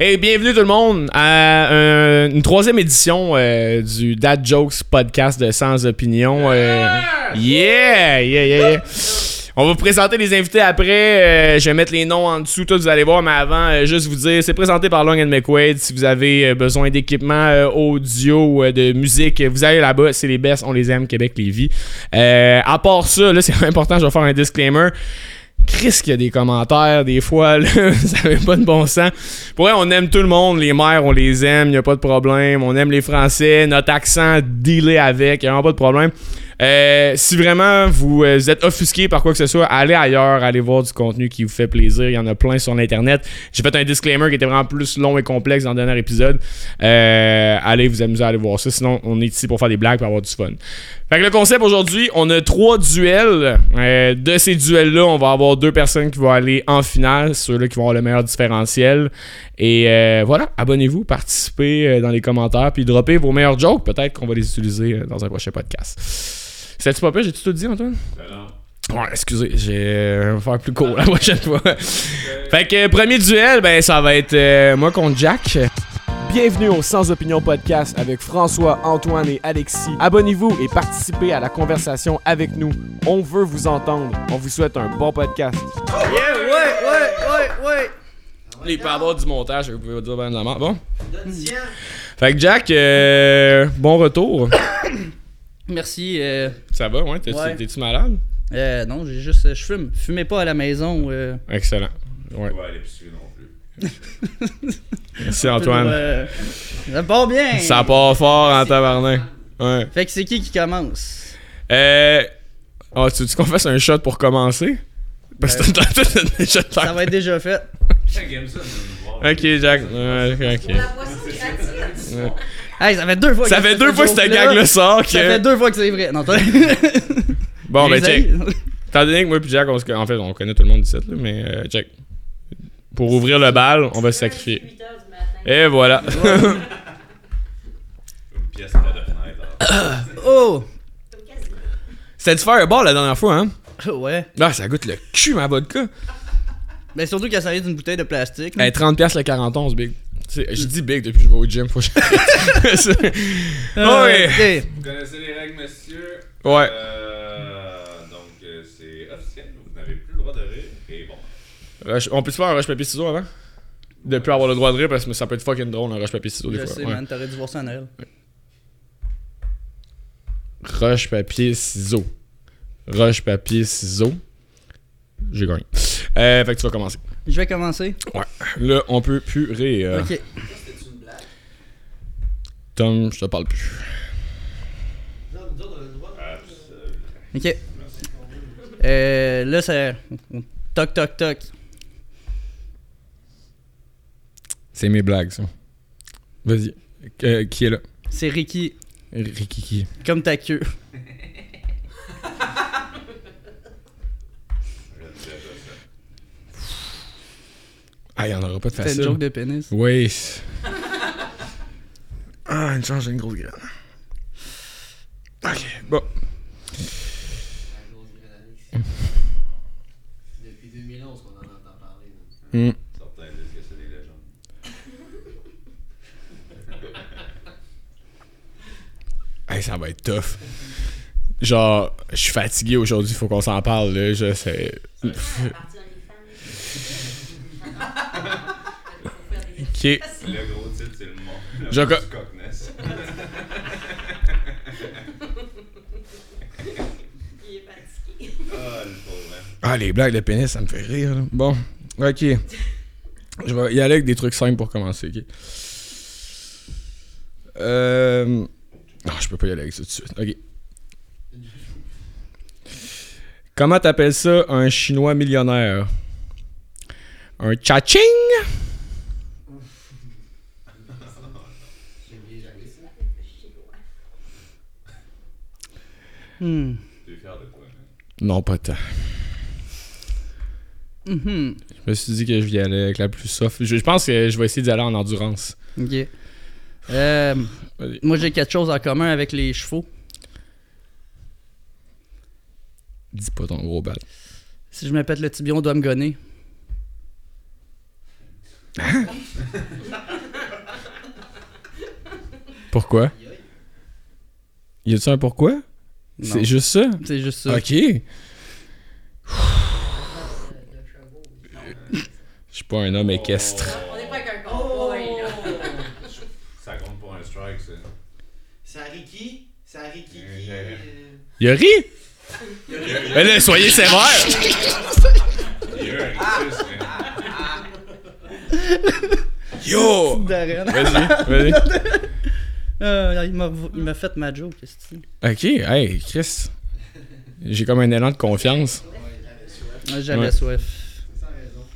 Hey, bienvenue tout le monde à un- une troisième édition euh, du Dad Jokes podcast de Sans Opinion. euh, yeah, yeah, yeah, yeah. On va vous présenter les invités après. euh, je vais mettre les noms en dessous, tout vous allez voir, mais avant, juste vous dire, c'est présenté par Long and McQuaid. Si vous avez besoin d'équipement audio ou de musique, vous allez là-bas, c'est les best, on les aime, Québec, Lévis. Euh, à part ça, là, c'est important, je vais faire un disclaimer. Chris qu'il y a des commentaires des fois, là, ça avait pas de bon sens. Pour vrai, on aime tout le monde, les mères, on les aime, y a pas de problème. On aime les Français, notre accent, dealer avec, y a vraiment pas de problème. Euh, si vraiment vous, euh, vous êtes offusqué par quoi que ce soit, allez ailleurs, allez voir du contenu qui vous fait plaisir. Il y en a plein sur l'internet. J'ai fait un disclaimer qui était vraiment plus long et complexe dans le dernier épisode. Euh, allez vous amuser à aller voir ça. Sinon, on est ici pour faire des blagues pour avoir du fun. Fait que le concept aujourd'hui, on a trois duels. Euh, de ces duels-là, on va avoir deux personnes qui vont aller en finale, ceux-là qui vont avoir le meilleur différentiel. Et euh, voilà, abonnez-vous, participez dans les commentaires, puis droppez vos meilleurs jokes. Peut-être qu'on va les utiliser dans un prochain podcast. C'est-tu pas pire? J'ai-tu tout dit, Antoine? Ouais, excusez, j'ai euh, vais faire plus court la prochaine fois. fait que euh, premier duel, ben ça va être euh, moi contre Jack. Bienvenue au Sans Opinion Podcast avec François, Antoine et Alexis. Abonnez-vous et participez à la conversation avec nous. On veut vous entendre. On vous souhaite un bon podcast. Yeah, ouais, ouais, ouais, ouais. Il peut y avoir du montage, vous pouvez dire ben de la merde. Bon. Fait que Jack, euh, bon retour. Merci. Euh, Ça va, ouais? T'es- Ouais. T'es-tu malade? euh, non, j'ai juste. euh, Je fume. Fumez pas à la maison. Euh, Excellent. Ouais. pas à l'épicerie non plus. Merci Antoine. euh, ça part bien. Ça part fort en tabarnak. Ouais. Fait que c'est qui qui commence? Euh. Oh, tu veux qu'on fasse un shot pour commencer? Parce que t'as déjà de Ça va être déjà fait. Ok, Jack. Ouais, ok. Hey, ça fait deux fois. Ça que fait je deux fois que cette gag-là sort que. Ça fait deux fois que c'est vrai. Non, toi. Bon, ben, check. aïe. Étant donné que moi et Jack, on se... en fait, on connaît tout le monde d'ici, là, mais euh, check. Pour ouvrir le bal, on va se sacrifier. 8 heures du matin. Et voilà. Une pièce de fenêtre. Oh! C'était du fireball la dernière fois, hein? Ouais. Ah, ça goûte le cul, ma vodka. Mais surtout qu'elle s'arrête d'une bouteille de plastique. Hey, 30$ le 41, big. Je dis big depuis que je vais au gym, faut que je. Euh. Vous connaissez les règles, monsieur? Ouais. Euh, donc, euh, c'est officiel. Vous n'avez plus le droit de rire. Et bon. Rush- On peut se faire un rush papier ciseaux avant? De plus avoir le droit de rire parce que ça peut être fucking drôle un rush papier ciseaux des Je fois. sais, ouais. man. T'aurais dû voir ça en Noël. Rush papier ciseaux. Rush papier ciseaux. J'ai gagné. Euh, fait que tu vas commencer. Je vais commencer. Ouais. Là, on peut plus rire. Ok. Tom, je te parle plus. Ok. Euh, là, c'est. Toc, toc, toc. C'est mes blagues, ça. Vas-y. Euh, qui est là? C'est Ricky. Ricky qui? Comme ta queue. Ah, il y en aura pas de C'est une facile. joke de pénis. Oui. ah, une chance, j'ai une grosse graine. Ok, bon. Depuis 2011 qu'on en entend parler. Hmm. Certains disent que c'est des légendes. Hey, ça va être tough. Genre, je suis fatigué aujourd'hui, faut qu'on s'en parle, là. Je sais. À partir des femmes. Ok. Le gros titre, c'est le Je. Il est fatigué. Ah, le pauvre. hein. Ah, les blagues de pénis, ça me fait rire. là. Bon, ok. Je vais y aller avec des trucs simples pour commencer, ok. Euh. Non, je peux pas y aller avec ça tout de suite. Ok. Comment t'appelles ça un chinois millionnaire? Un cha-ching? J'ai oublié jamais ça. Hmm. Tu es fier de toi. hein? Non, pas tant. Mhm. Je me suis dit que je vais y aller avec la plus soft. Je, je pense que je vais essayer d'y aller en endurance. Ok. Euh, moi, j'ai quelque chose en commun avec les chevaux. Dis pas ton gros bal. Si je me pète le tibia, on doit me gonner. Pourquoi? Y a-tu un pourquoi? C'est juste ça? C'est juste ça. Ok. Je suis pas un homme équestre. On est pas avec un cowboy, là. Ça compte pour un strike, ça. C'est Ricky. C'est Ricky Euh, qui. euh, Il a ri? Mais là, soyez sévère! Il a un. Yo! Vas-y, vas-y. Euh, il m'a fait ma joke, qu'est-ce que Ok, hey, Chris. J'ai comme un élan de confiance. c'est? J'avais Ouais. soif. Sans raison.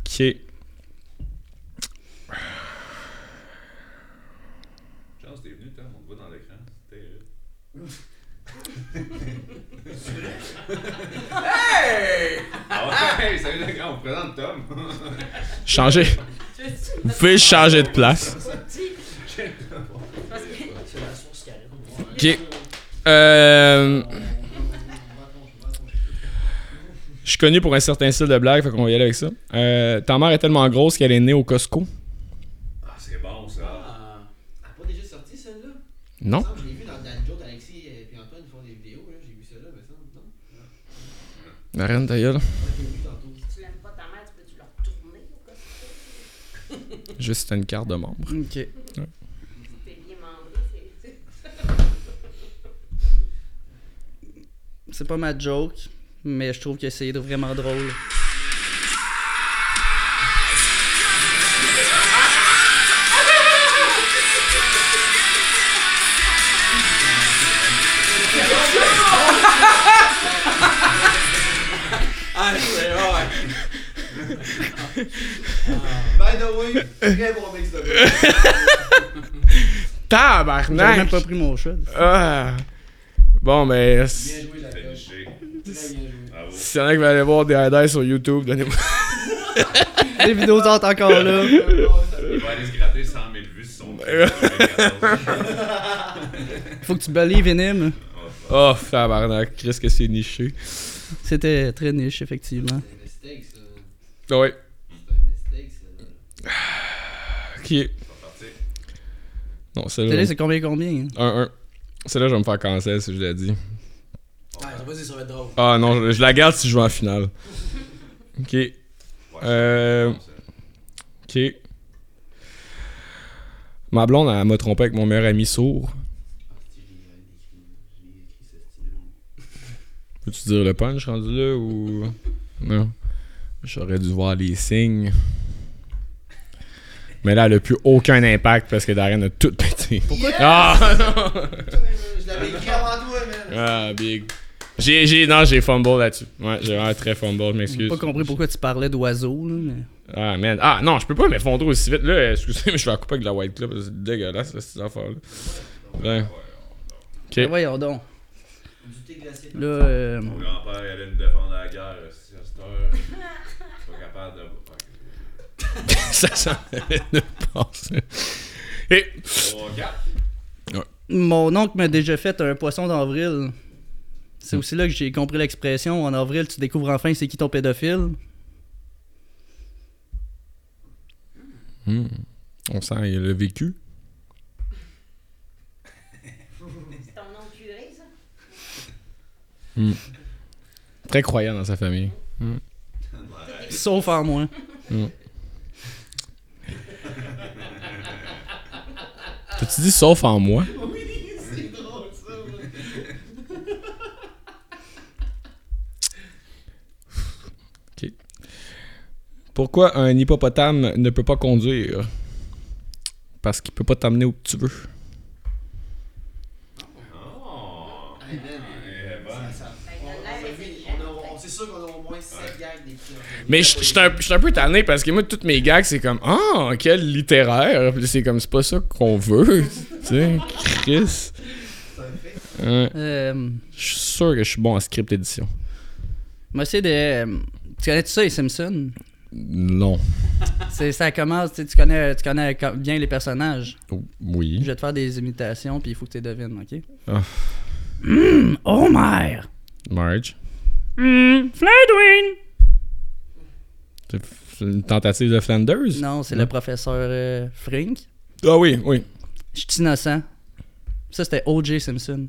Ok. Chance, t'es venu, Tom, on te voit dans l'écran. C'est terrible. hey! Ah ouais, salut les gars, on présente Tom. Changez. Vous pouvez changer de place. Ok. Euh. Je suis connu pour un certain style de blague, fait qu'on va y aller avec ça. Euh, ta mère est tellement grosse qu'elle est née au Costco. Ah, c'est bon ça. Ah. Elle a pas déjà sorti celle-là? Non? Je l'ai vu dans Dan Joe, Alexis et puis Antoine font des vidéos. là. J'ai vu ça là, mais ça, non? Arrête ta gueule. Tantôt. Si tu l'aimes pas ta mère, tu peux-tu leur tourner au cas Juste une carte de membre. Ok. T'es bien membré, c'est. C'est pas ma joke, mais je trouve que c'est vraiment drôle. Ah, c'est vrai. By the way, très bon mix de bruit. J'avais même Tabarnak! pas pris mon shot. Ah. Bon, mais Bien si joué, la. Très bien joué. Bravo. s'il y en a qui veulent aller voir des highlights sur YouTube, donnez-moi. Les vidéos sont encore là. Il va aller se gratter 100 000 vues sur son Faut que tu believe in him. Oh, tabarnak, Chris, que c'est niché. C'était très niche, effectivement. C'est un mistake, ça. Ah Ouais. C'est un mistake, ça. Ok. Non, Télé, celle-là. c'est combien combien? hein? 1-1. Celle-là, je vais me faire cancel si je l'ai dit. Ouais, vas-y, ça va être drôle. Ah non, je, je la garde si je joue en finale. Ok. Euh, Ok. Ma blonde, elle m'a trompé avec mon meilleur ami sourd. Je. Je. Peux-tu dire le punch rendu là ou. Non? J'aurais dû voir les signes. Mais là, elle a plus aucun impact parce que Darren a tout pété. Pourquoi Ah non! Je l'avais écrit avant toi, man. Ah, big. J'ai, j'ai, non, j'ai fumble là-dessus. Ouais, j'ai vraiment très fumble, je J'ai m'excuse. pas compris pourquoi tu parlais d'oiseaux, là, mais... Ah, man. Ah, non, je peux pas m'effondrer aussi vite. Là, excusez, mais je vais la couper avec de la white club. C'est dégueulasse, là, cette affaire-là. Ben. Ok. Mais voyons donc. Du thé glacé. Là, euh, Mon grand-père il allait nous défendre à la guerre si à cette heure. Pas capable de. Ça s'en allait de passer. Et. 3, 4. mon oncle m'a déjà fait un poisson d'avril. C'est aussi là que j'ai compris l'expression. En avril, tu découvres enfin c'est qui ton pédophile. Hmm. On sent il a le vécu. C'est ton nom curé, ça? Très croyant dans sa famille. Sauf en moi. T'as-tu dit sauf en moi? C'est drôle, ça. Pourquoi un hippopotame ne peut pas conduire? Parce qu'il peut pas t'amener où tu veux. Oh! Hey, man. Eh ben. Ça- ça- on- on s'est vu- on a- on- C'est sûr qu'on a au moins 7 gags des petits. Mais je je suis un, je peu tanné parce que moi, toutes mes gags, c'est comme Ah, quel littéraire! Puis c'est comme, c'est pas ça qu'on veut. tu sais, Chris. Euh, Je suis sûr que je suis bon en script édition. moi, c'est de. euh, Tu connais-tu ça, les Simpsons? Non. C'est, ça commence, tu connais, tu connais co- bien les personnages. Je Oui. vais te faire des imitations, puis il faut que tu devines, ok? Ah. Hum, Homer! Marge? Hum, Fladwin! C'est une tentative de Flanders? Non, c'est le professeur euh, Frink. Ah oui, oui. Je suis innocent. Ça, c'était O.J. Simpson.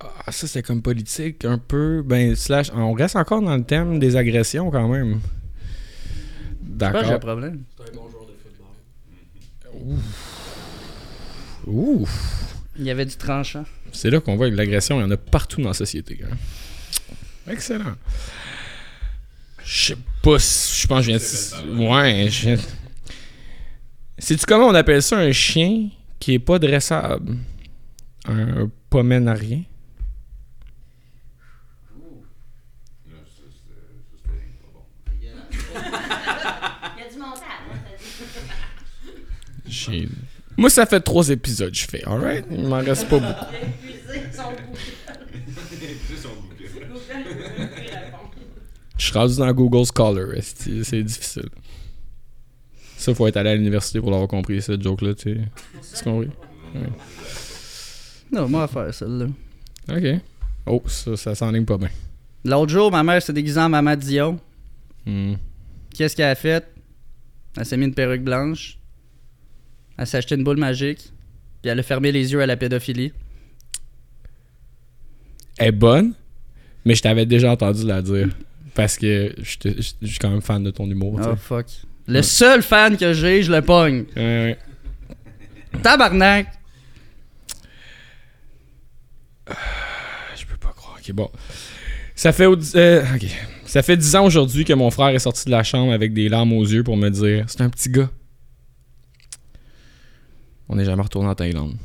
Ah, ça, c'est comme politique, un peu. Ben, slash. On reste encore dans le thème des agressions quand même. Que j'ai un D'accord. problème. C'est un bon joueur de football. Ouh. Il y avait du tranchant. C'est là qu'on voit que l'agression, il y en a partout dans la société. hein. Excellent. Je sais pas si. Je pense que je viens de. Ouais, je viens. Sais-tu comment on appelle ça un chien qui est pas dressable? Un poménarien? Là, ça, c'était ça, c'était pas bon. Il y a du montage. hein, J'ai- Moi, ça fait trois épisodes que je fais, alright? Il m'en reste pas beaucoup. Il a épuisé son goût. C'est son bouquet. Google ne peut plus répondre. Je suis rendu dans Google Scholar, c'est difficile? Ça, faut être allé à l'université pour l'avoir compris, cette joke-là, tu sais. C'est compris? Non, moi, à faire celle-là. Ok. Oh, ça, ça s'enligne pas bien. L'autre jour, ma mère s'est déguisée en Maman Dion. Hmm. Qu'est-ce qu'elle a fait? Elle s'est mis une perruque blanche. Elle s'est acheté une boule magique. Puis elle a fermé les yeux à la pédophilie. Elle est bonne, mais je t'avais déjà entendu la dire. Parce que je te- je je suis quand même fan de ton humour. Oh fuck. Le seul fan que j'ai, je le pogne. Ouais, ouais. Tabarnak! Je peux pas croire. Ok, bon. Ça fait, euh. Ça fait 10 ans aujourd'hui que mon frère est sorti de la chambre avec des larmes aux yeux pour me dire C'est un petit gars. On n'est jamais retourné en Thaïlande.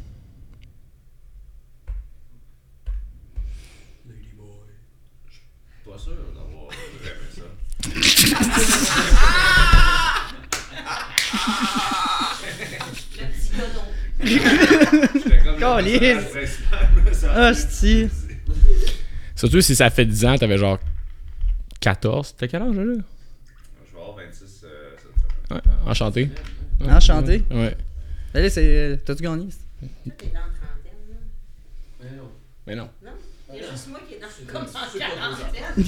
Pas sûr d'avoir jamais ça. Le petit gars non. J'étais comme le Calisse. personnage principal, ça. Hostie! Surtout si ça fait 10 ans, t'avais genre 14. T'as quel âge là? Je vais avoir 26 euh. Ouais, enchanté. Ouais. Enchanté. Ouais. Allez, c'est. T'as-tu gagné? Toi, t'es dans la trentaine. là. Mais non. Mais non. Non? Il y a juste moi qui est dans comme en quarantaine.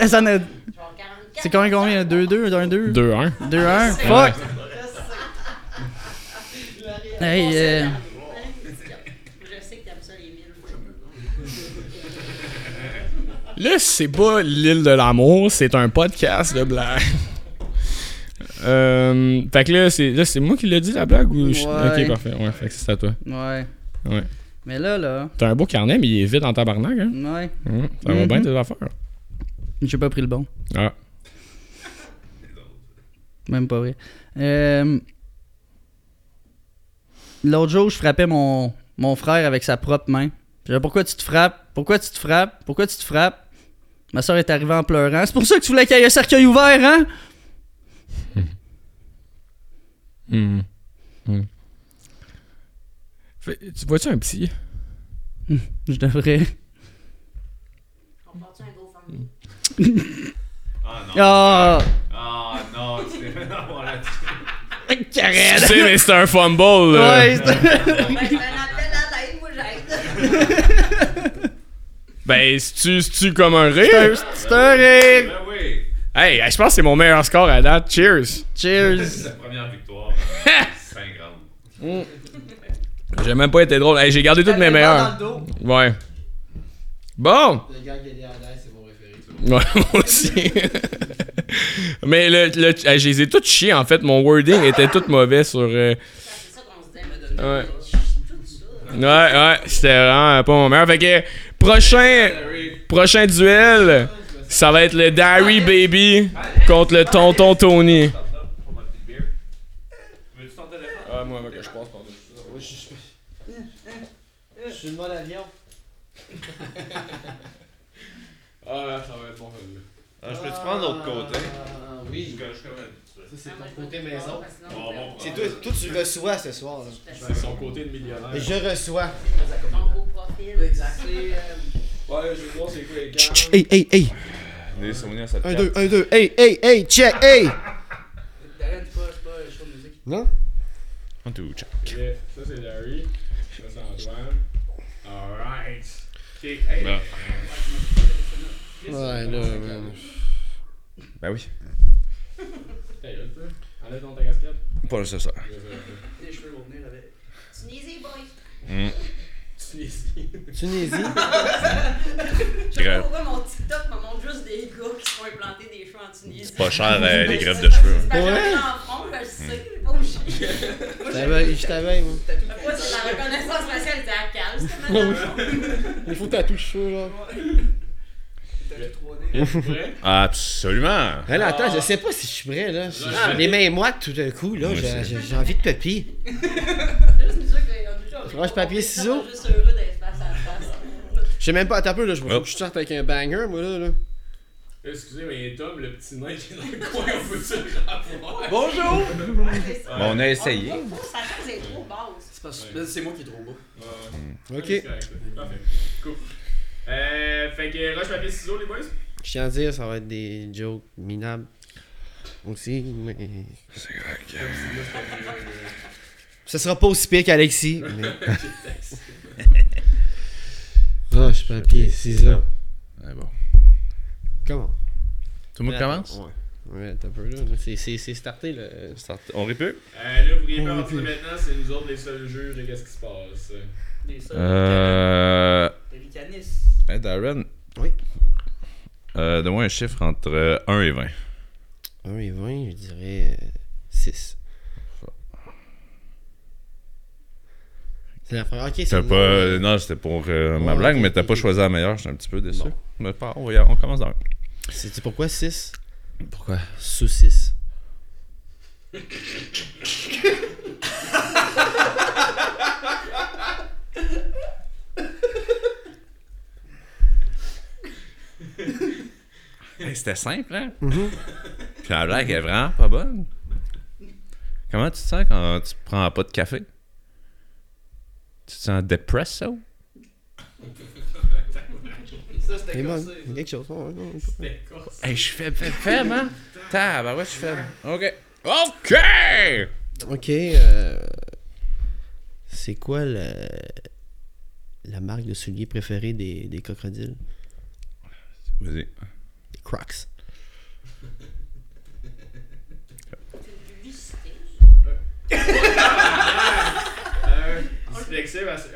Ah, ça en a- Genre 44. C'est combien? Combien? 2-2? 1-2? 2-1. 2-1? C'est- Fuck! On Hey, sait euh, dans- Je sais que t'aimes ça les mille. Là, c'est pas l'île de l'amour, c'est un podcast de blagues. Euh, fait que là, c'est, là, c'est moi qui l'ai dit la blague ou je- Ouais. Ok, parfait. Ouais, fait que c'est à toi. Ouais. Ouais. Mais là, là. T'as un beau carnet, mais il est vide en tabarnak, hein? Ouais. Ça va Mhm. bien tes affaires. J'ai pas pris le bon. Ah. Même pas vrai. Euh, L'autre jour, je frappais mon, mon frère avec sa propre main. Je disais, pourquoi tu te frappes? Pourquoi tu te frappes? Pourquoi tu te frappes? Ma soeur est arrivée en pleurant. C'est pour ça que tu voulais qu'il y ait un cercueil ouvert, hein? Hum. Hum. Fait- tu vois-tu un petit? Je devrais. On part-tu un GoFundMe? Ah non. Ah! Ah non, tu là-dessus. Tu sais, mais c'est un fumble, là. Ouais, c'est- Ben. Ben, c'est-tu, c'est-tu comme un c'est rire? un- c'est un rire! Ben oui. Hey, je pense que c'est mon meilleur score à date. Cheers! Cheers! C'est la première victoire. 5 grammes. J'ai même pas été drôle. Hey, j'ai gardé toutes mes meilleures. Ouais. Bon. Le gars qui est derrière. Ouais, moi aussi. Mais le, le, je les ai toutes chiés en fait. Mon wording était tout mauvais sur. euh, C'est ça qu'on se dit. Ouais. Ouais, ouais, c'était vraiment pas mon meilleur. Fait que, prochain, prochain duel, ça va être le Derry Baby contre le Tonton Tony. Ah, moi, que je passe Je suis le mode avion. Ah, ça va être bon. Ah, je peux-tu prendre l'autre côté? Ah, oui. Je je un- Ça, c'est ton côté maison. Bon, bon, C'est toi, toi, tu reçois ce soir. C'est son côté de millionnaire. Et je reçois. Ton beau profil. Exact. Ouais, je vais voir c'est quoi les gars. Hey, hey, hey! Des souvenirs, ça te 1, 2, 1, 2. Hey, hey, hey, check, hey! Non? Un, two, check. Ça, c'est Derry. Ça, c'est Antoine. Alright. Ok, hey. Ouais, là, man. Ben oui. Ta gueule, toi. Enlève donc ta casquette. Pas nécessaire. Les cheveux vont venir avec. Tunisie, boy. Mm. Tunisie. Tunisie. Je sais pas pourquoi mon TikTok me montre juste des gars qui se font implanter des cheveux en Tunisie. C'est pas cher, euh, les greffes de cheveux. C'est pas Ouais. ouais. en front, je le sais, c'est pas obligé. Je t'avais, je t'avais, moi. Moi, c'est la reconnaissance faciale, c'est à calme, cette madame. Il faut tatouer cheveux, là. T'as 3D. Vrai? Absolument. Hey, là, attends, je sais pas si je suis prêt, là. J'ai Ah, les mains moites tout d'un coup, là. J'ai, envie de que- déjà, Franche papier, ciseaux. Je suis heureux d'être face à face. Je sais même pas, attends un peu, là. Je Oh. je sorte avec un banger, moi, là. là. Excusez, mais Tom, le petit nain qui est dans le coin, on peut-tu le revoir? Bonjour! Mais on a essayé. Sachant que c'est trop basse. C'est que moi qui est trop beau. Ouais. Ok. Parfait. Cool. Euh, fait que roche, papier, ciseaux, les boys? Je tiens à dire, ça va être des jokes minables. Aussi, mais. Ça sera pas aussi pire qu'Alexis. Mais... Roche, papier, ciseaux. Ouais, bon. Comment? Tout le monde commence? Ouais. Ouais, t'as peu là. C'est, c'est, c'est starté là. Start. On répète? Euh, là, vous à partir maintenant, c'est nous autres les seuls juges de qu'est-ce qui se passe. Des seuls. Euh. Hey, Darren. Oui. Euh, Donne-moi un chiffre entre euh, 1 et 20. 1 et 20, je dirais 6. C'est la première. Ok, c'est pas. Non, c'était pour euh, ma blague, mais t'as pas choisi la meilleure. J'étais un petit peu déçu. Bon. Mais pas, on, on commence dans. C'est pourquoi 6 Pourquoi? Sous c'était simple, hein? Mhm. Puis la blague est vraiment pas bonne. Comment tu te sens quand tu prends pas de café? Tu te sens depresso? Ça, c'était C'est bon. cassé. Il y a quelque chose. ouais, ouais, ouais. C'était. Hey, je suis faible, faible, faible, hein? Tabarouette, je suis faible. OK. OK! Ok. euh, C'est quoi la... la marque de souliers préférée des, des crocodiles? Vas-y. Crocs.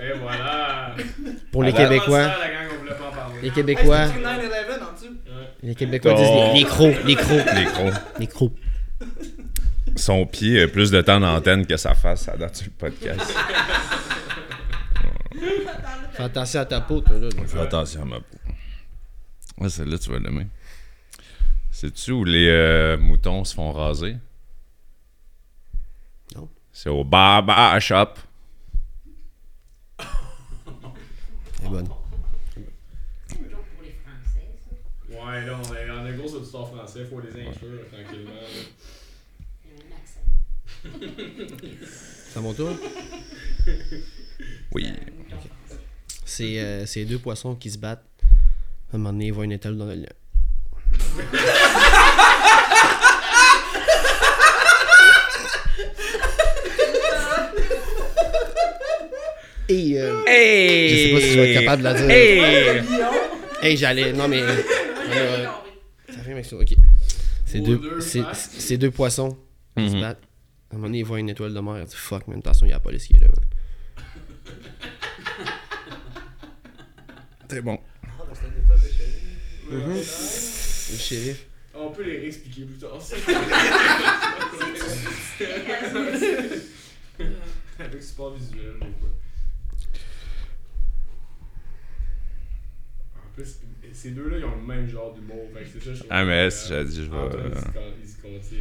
Et voilà. Pour les Ah, Québécois. Les Québécois. Hey, c'était 9-11 en dessous. Les Québécois disent les, les crocs. Les crocs. Les gros. Les crocs. Son pied a plus de temps d'antenne que sa face, ça date sur le podcast. Fais attention à ta peau, toi, là. Fais attention à ma peau. Ouais, celle-là, tu vas l'aimer. Sais-tu où les euh, moutons se font raser? Non. C'est au Baba Shop. Elle est bonne. C'est une joke pour les Français, ça. Ouais, là, on est en a gros auditoire français, faut les inclure tranquillement. là. Il y a un accent. C'est à mon tour? Oui. C'est euh, c'est deux poissons qui se battent. À un moment donné, ils voient une étoile dans le lien. Et euh, Hey! je sais pas si je vais être capable de la dire. Hey! Hey, j'allais. Non, mais. euh, ça fait. Ok. C'est Aux deux, deux c'est, c'est poissons qui se Mhm. battent. À un moment donné, ils voient une étoile de mer. Ils disent Fuck, man, attention, il y a la police qui est là. man. Très bon. Ah, Le shérif. On peut les réexpliquer plus tard. Avec support visuel. En plus, ces deux-là, ils ont le même genre d'humour. Fait que c'est ça, je trouve. Ah, mais j'ai dit, je vais, euh, se con- il se contient.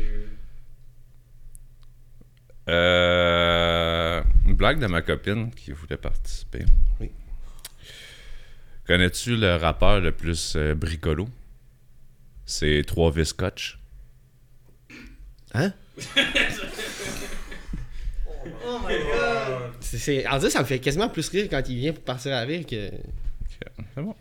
Euh, une blague de ma copine qui voulait participer. Oui. Connais-tu le rappeur le plus euh, bricolo? C'est trois vis scotch. Hein? Oh my god! C'est, c'est, en dire, ça me fait quasiment plus rire quand il vient pour partir à rire que. C'est bon.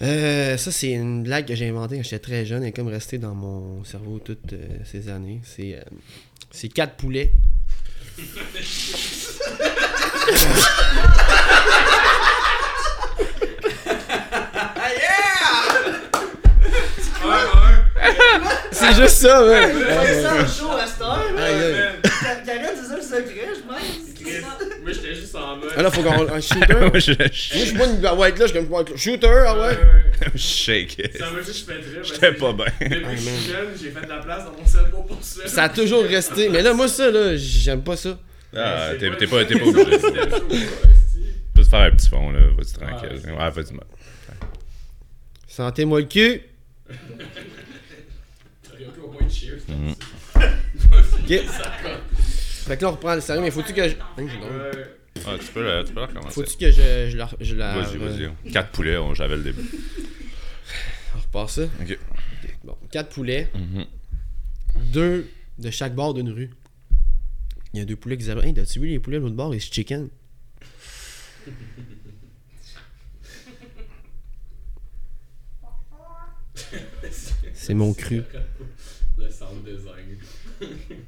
Euh, ça, c'est une blague que j'ai inventée quand j'étais très jeune. Est comme restée dans mon cerveau toutes euh, ces années. C'est, euh, c'est quatre poulets. C'est juste ça, ouais. C'est ça, chaud à cette heure. Karen, c'est ça le secret, je pense. Moi, j'étais juste en mode. Ah là, faut qu'on. Un shooter? Moi, Moi, je je suis pas une. Ah ouais, là, je suis comme. Shooter, ah ouais. je shake. Ça m'a juste fait rire. parce J'étais que pas bien. Depuis que je suis jeune, j'ai fait de la place dans mon cerveau pour ça. Ça a toujours resté. Mais là, moi, ça, là, j'aime pas ça. Ah, t'es pas- obligé. Tu peux te faire un petit fond, là. Vas-y tranquille. Ouais. Vas-y, moi. Sentez-moi le cul. T'aurais pu au moins cheers. Mhm. Ok. Fait que là, on reprend le sérieux, mais faut-tu que je. Hein. Ah, tu peux, la- tu peux la recommencer. Faut-tu que je, je la. Je la Vas-y, vas-y. Quatre poulets, on- j'avais le début. On repart ça. Ok. Bon, 4 poulets, Mhm. deux de chaque bord d'une rue. Il y a deux poulets qui disent Hey, t'as-tu vu les poulets de l'autre bord, les chicken? C'est mon cru. Sound design.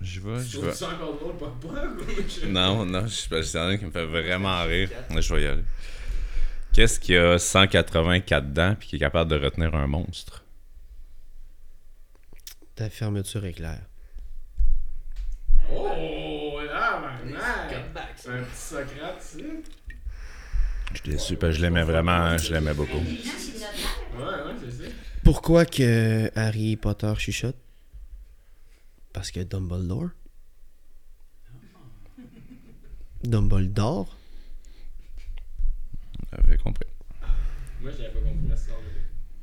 Je vais, je vais. encore drôle, pas? Non, non, je c'est un qui me fait vraiment rire. Je vais y aller. Qu'est-ce qui a 184 dents puis qui est capable de retenir un monstre? Ta fermeture éclair. Oh, là, maintenant! Ça. Un petit Socrate, tu sais? Je suis déçu parce que je l'aimais vraiment, je l'aimais beaucoup. Pourquoi que Harry Potter chuchote? Parce que Dumbledore? Dumbledore? J'avais compris. Moi, j'avais pas compris histoire.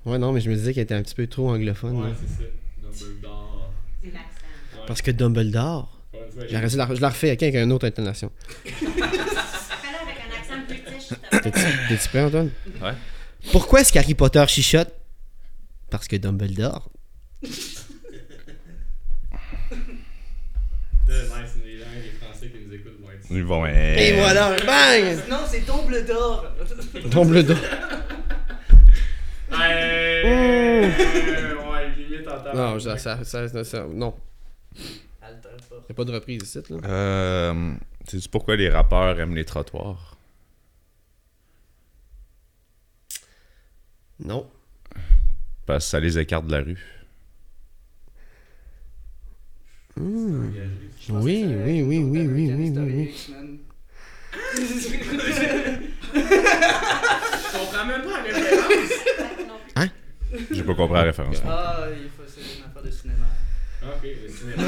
Ouais, non, mais je me disais qu'elle était un petit peu trop anglophone. Ouais, c'est ça. Dumbledore. C'est l'accent. Parce que Dumbledore? De la- je la refais avec une autre intonation. Fais-le avec un accent british, s'il te plaît. T'es-tu prêt, Antoine Ouais. Pourquoi est-ce qu'Harry Potter chuchote? Parce que Dumbledore. C'est nice, les gens, les Français qui nous écoutent vont être Ils vont. Et voilà, bang Non, c'est Dumbledore. Dumbledore. Ouais, ouais, limite en temps. Non, ça, ça, ça, ça- non. Y'a pas de reprise ici, là. Euh. Sais-tu pourquoi les rappeurs aiment les trottoirs? Non. Parce que ça les écarte de la rue. Oui, oui, oui, oui, oui, oui, oui, oui. Je comprends même pas la référence. J'ai pas compris la référence. Ah, il faut c'est une affaire de cinéma. ok, le cinéma.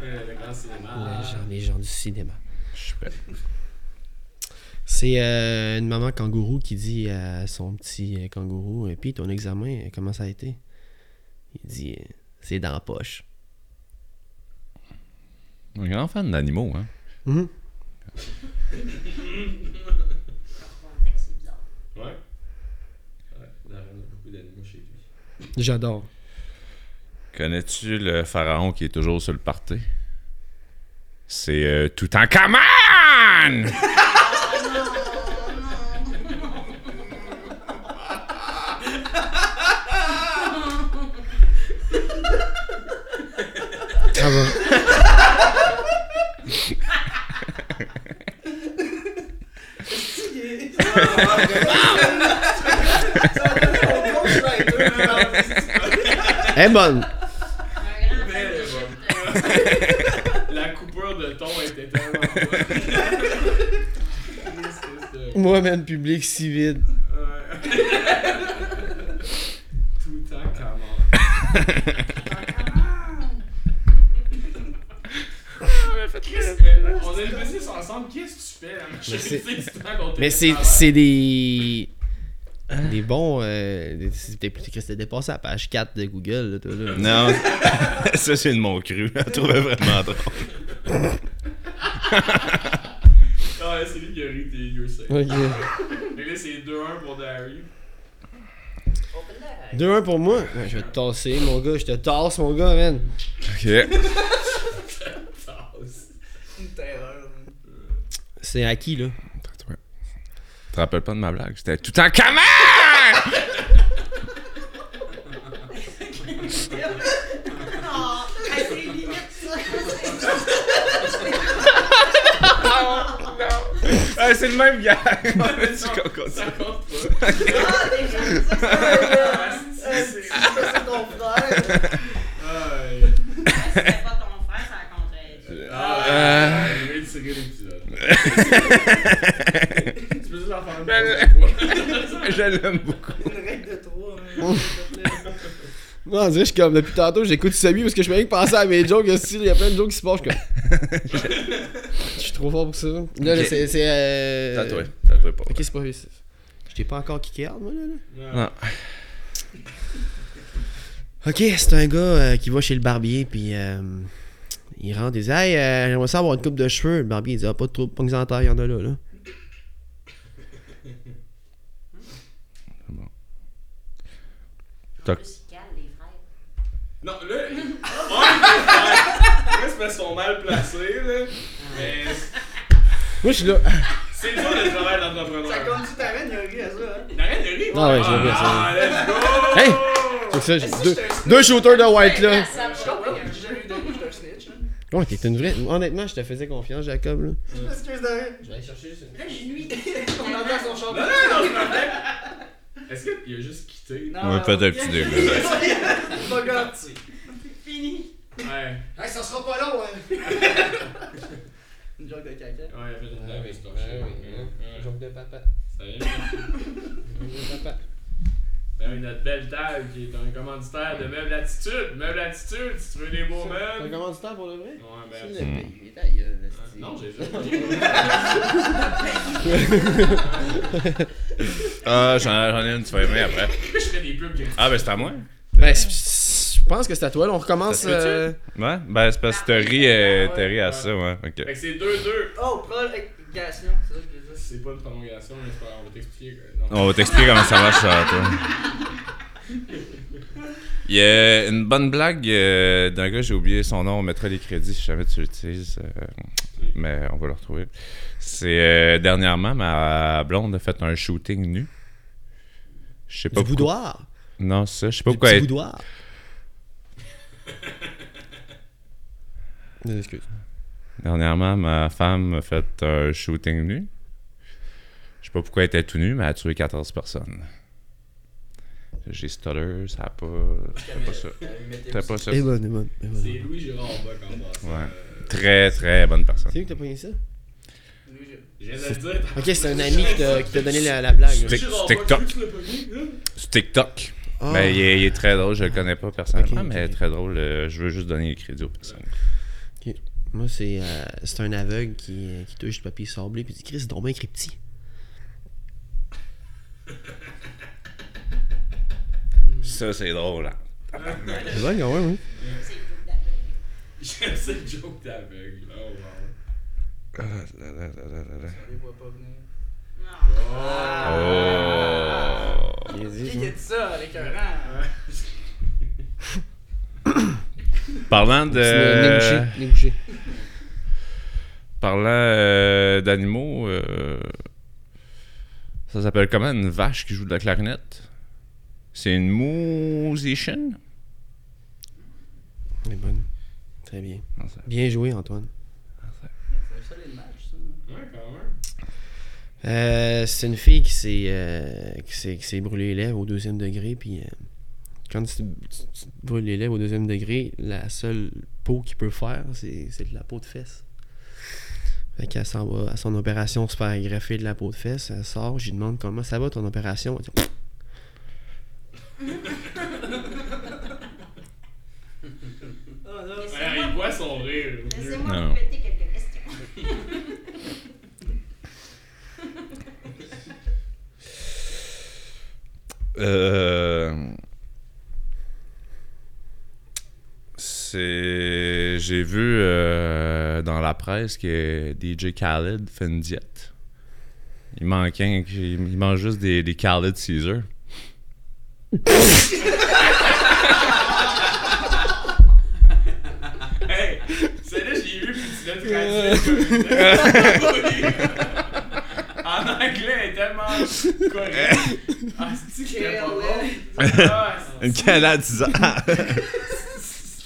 Euh, le grand cinéma. Les gens, les gens du cinéma. Je suis prêt. C'est euh, une maman kangourou qui dit à son petit kangourou Puis ton examen, comment ça a été Il dit C'est dans la poche. Un grand fan d'animaux, hein. Mhm. Leur contexte, c'est bizarre. Ouais. Ouais, Darren a beaucoup d'animaux chez lui. J'adore. Connais-tu le pharaon qui est toujours sur le party? C'est euh, tout en commande! Elle est bonne. La coupure de ton était tellement Moi, même public si vide. Tout le temps comment. Une business ensemble, qu'est-ce que tu fais? Je Mais sais c'est- c'est Mais avant. c'est des. Des bons. Euh, des- C'était c'était dépassé à la page 4 de Google. Là, toi, là. Non, ça c'est de mon cru. Je la trouvais vraiment drôle. Ah ouais, c'est lui qui a ri tes yeux secs. Ok. Que là, c'est 2-1 pour Darry. 2-1 pour moi? Ouais, je vais te tasser, mon gars. Je te tasse, mon gars, man. Ok. Une terreur. C'est à qui, là Tu te rappelles pas de ma blague? C'était tout en c'est ça. Ah, c'est le même gars. Ça compte pas. Ah, déjà, c'est ça, ça, c'est ton frère. C'était pas ton frère, ça compterait. Ah, vais tirer l'épisode. Tu peux juste en faire une pause Je l'aime beaucoup. Une règle de trois. hein. Non, on dirait que je suis comme, depuis tantôt, j'écoute Samy parce que je fais rien que penser à mes jokes. aussi, Il y a plein de jokes qui se passent. Je suis comme. Je suis trop fort pour ça. Là, c'est. c'est, euh... À toi, pas. Ok, c'est pas. c'est- Je t'ai pas encore kické moi, là. là. Non. Ok, c'est un gars euh, qui va chez le barbier, puis euh, il rentre, il dit Hey, euh, j'aimerais ça avoir une coupe de cheveux. Le barbier, il dit Ah, pas de trouble, pas en taille, il y en a là. là. Les frères. Non, là. Là, c'est parce qu'ils sont mal placés, là. Mais Moi, je suis là. c'est dur le travail Ça d'entrepreneur. conduit ta reine, il a ri à ça. Hein? Arrête de rire. Ah ouais, j'ai Ah, ça. let's go! Hey! C'est ça, j'ai deux, deux shooters de white là. Ouais, t'es une vraie. Honnêtement, je te faisais confiance, Jacob, là. De. Je vais aller chercher juste une. Là, je nuis. On entend son chant. Non, non, non, je m'appelle. Est-ce qu'il a juste quitté? Non, On va non, faire un non. petit dégât. Pas grave. Fini. Ouais. Hey, ça sera pas long, hein. Une joke de caca. Ouais, il a fait une. Ouais. Joke de papa. Ça y est. Joke de papa. Ben oui, notre belle table qui est un commanditaire de Meubles Attitude. Meubles Attitude, si tu veux des beaux meubles. du temps pour le vrai? Ouais, C'est ben. le Hmm. pays. Ta gueule. Non, j'ai ça. Ah, j'en ai une, tu vas aimer après. Je ferais des pubs. Ah, ben c'est à moi. Ben, c'est- c'est- je pense que c'est à toi, là. On recommence. Ça se peut-tu? euh, Ouais? Ben, c'est parce que t'as ri, euh, à ça, ouais. Ok. Fait que c'est 2-2. Oh, prolongation, c'est ça que je veux dire. C'est pas une prolongation, mais c'est pas- on va t'expliquer. que- non. On va t'expliquer comment ça marche, ça, toi. Il y a une bonne blague euh, d'un gars, j'ai oublié son nom, on mettra les crédits si jamais tu l'utilises, euh, mais on va le retrouver. C'est euh, dernièrement, ma blonde a fait un shooting nu. Je sais pas Du pourquoi. boudoir? Non, ça, je sais pas Du pourquoi. petit elle- boudoir? Excuse. Dernièrement, ma femme a fait un shooting nu. Je sais pas pourquoi elle était tout nue, mais elle a tué 14 personnes. J'ai stutter, ça a pas. C'était pas ça. C'était pas ça. Bonne, bonne, bonne. C'est Louis Gérard Bock en bas. Ouais. Très, très bonne personne. C'est lui qui t'a pogné ça? Le. Ok, c'est un ami qui t'a donné la, la blague. TikTok. Bock, tu l'as pogné, hein? Sur TikTok. Ah. Ben, il est, il est très drôle, je le connais pas personnellement, mais très drôle. euh, je veux juste donner les crédits aux personnes. Moi, c'est euh, c'est un aveugle qui, qui touche du papier sablé puis dit Chris, c'est bien écrit petit. Ça, c'est drôle. hein. C'est groupe d'aveugle. J'aime cette joke d'aveugle. Oh wow. On les voit pas venir. Non. Oh. Il a dit, Qui ça. a dit ça avec un rang? Parlant de. Parlant euh, d'animaux, euh, ça s'appelle comment? Une vache qui joue de la clarinette? C'est une musician Elle est bonne. Très bien. Ça- Bien joué, Antoine. Même. Euh, c'est une fille qui s'est euh, qui s'est qui s'est brûlé les lèvres au deuxième degré puis euh, quand tu, tu- brûles les lèvres au deuxième degré la seule peau qu'il peut faire c'est c'est de la peau de fesse fait qu'elle s'en va à son opération se faire greffer de la peau de fesse elle sort je lui demande comment ça va ton opération Elle dit, Ah, il boit son rire. Laissez-moi Non. vous péter quelques questions. Euh, C'est. J'ai vu euh, dans la presse que DJ Khaled fait une diète. Il manque un, il mange juste des, des Khaled Caesar. Hey, celle-là, j'ai vu, puis tu l'as traduit. en anglais, elle est tellement correcte. Ah, c'est que c'était pas bon? Ah, Une Khaled Caesar.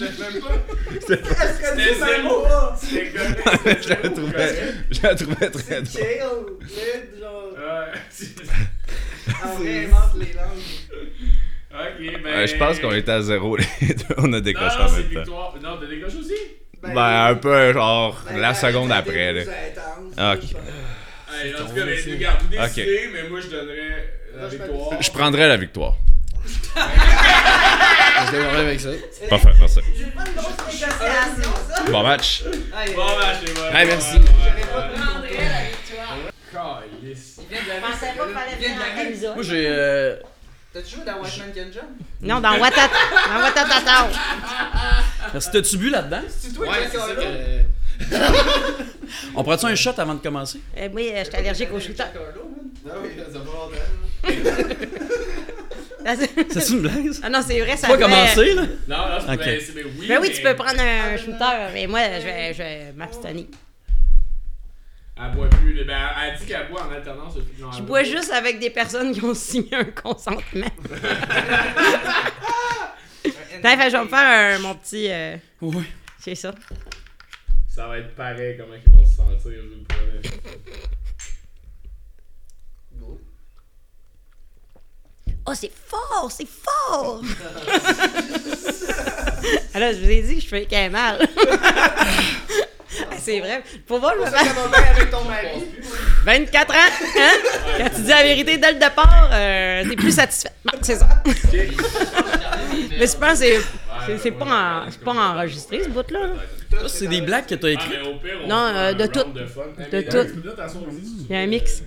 Même pas. C'était zéro. C'était correct. je la trouvais, je la trouvais très C'est drôle. genre. Ouais. les langues. Ok, ben. Je pense qu'on était à zéro, les deux. On a décoché en c'est même temps. victoire. Non, t'as décoché aussi? Ben, un peu, genre, ben, la ben, seconde ben, après, là. c'est intense, ok. je pense. Hey, en tout cas, ben, regarde, vous Ok. décidez, mais moi je donnerais la victoire. Je prendrais la victoire. Je vais avec ça. Parfait, merci. J'ai pas une grosse négociation, ça. Bon match. Hey, Bon, ben, c'est bon. Hey, merci. J'aurais pas Prendrais la victoire. Calice. Il vient de Je la pensais pas qu'il fallait venir. Moi, j'ai. euh, T'as-tu joué dans Watchman Kenja? Non, dans Watat. Dans Watatata. Merci. T'as-tu bu là-dedans? C'est toi Ouais, qui c'est as. On prend-tu un shot avant de commencer? Euh, oui, euh, j'étais allergique au shooter. Non, oui, ça va longtemps. C'est une blague? ça? Ah non, c'est vrai, ça Pas fait- commencer, là? Non, non, c'est Ok. ben, c'est- oui. Ben oui, mais tu peux prendre un shooter, mais moi, je vais, je vais m'abstenir. Elle boit plus. Ben, elle dit qu'elle boit en alternance depuis. Je bois juste avec des personnes qui ont signé un consentement. T'as fait, je vais me faire un- mon petit. euh, Oui. c'est ça. Ça va être pareil, comment ils vont se sentir, je vous le promets. Oh, c'est fort, c'est fort! Alors, je vous ai dit que je fais qu'un mal. Ah, c'est vrai. Pour voir, bien avec ton mari. 24 ans, hein? Quand tu dis la vérité dès le départ, euh, t'es plus satisfait. Bon, c'est ça. Mais je pense que c'est, c'est, c'est pas, en- c'est pas enregistré, ce bout-là. Ça, c'est des blagues que t'as Ah, écrites. on Non, euh, de tout. De, tout. tu Il y a un mix.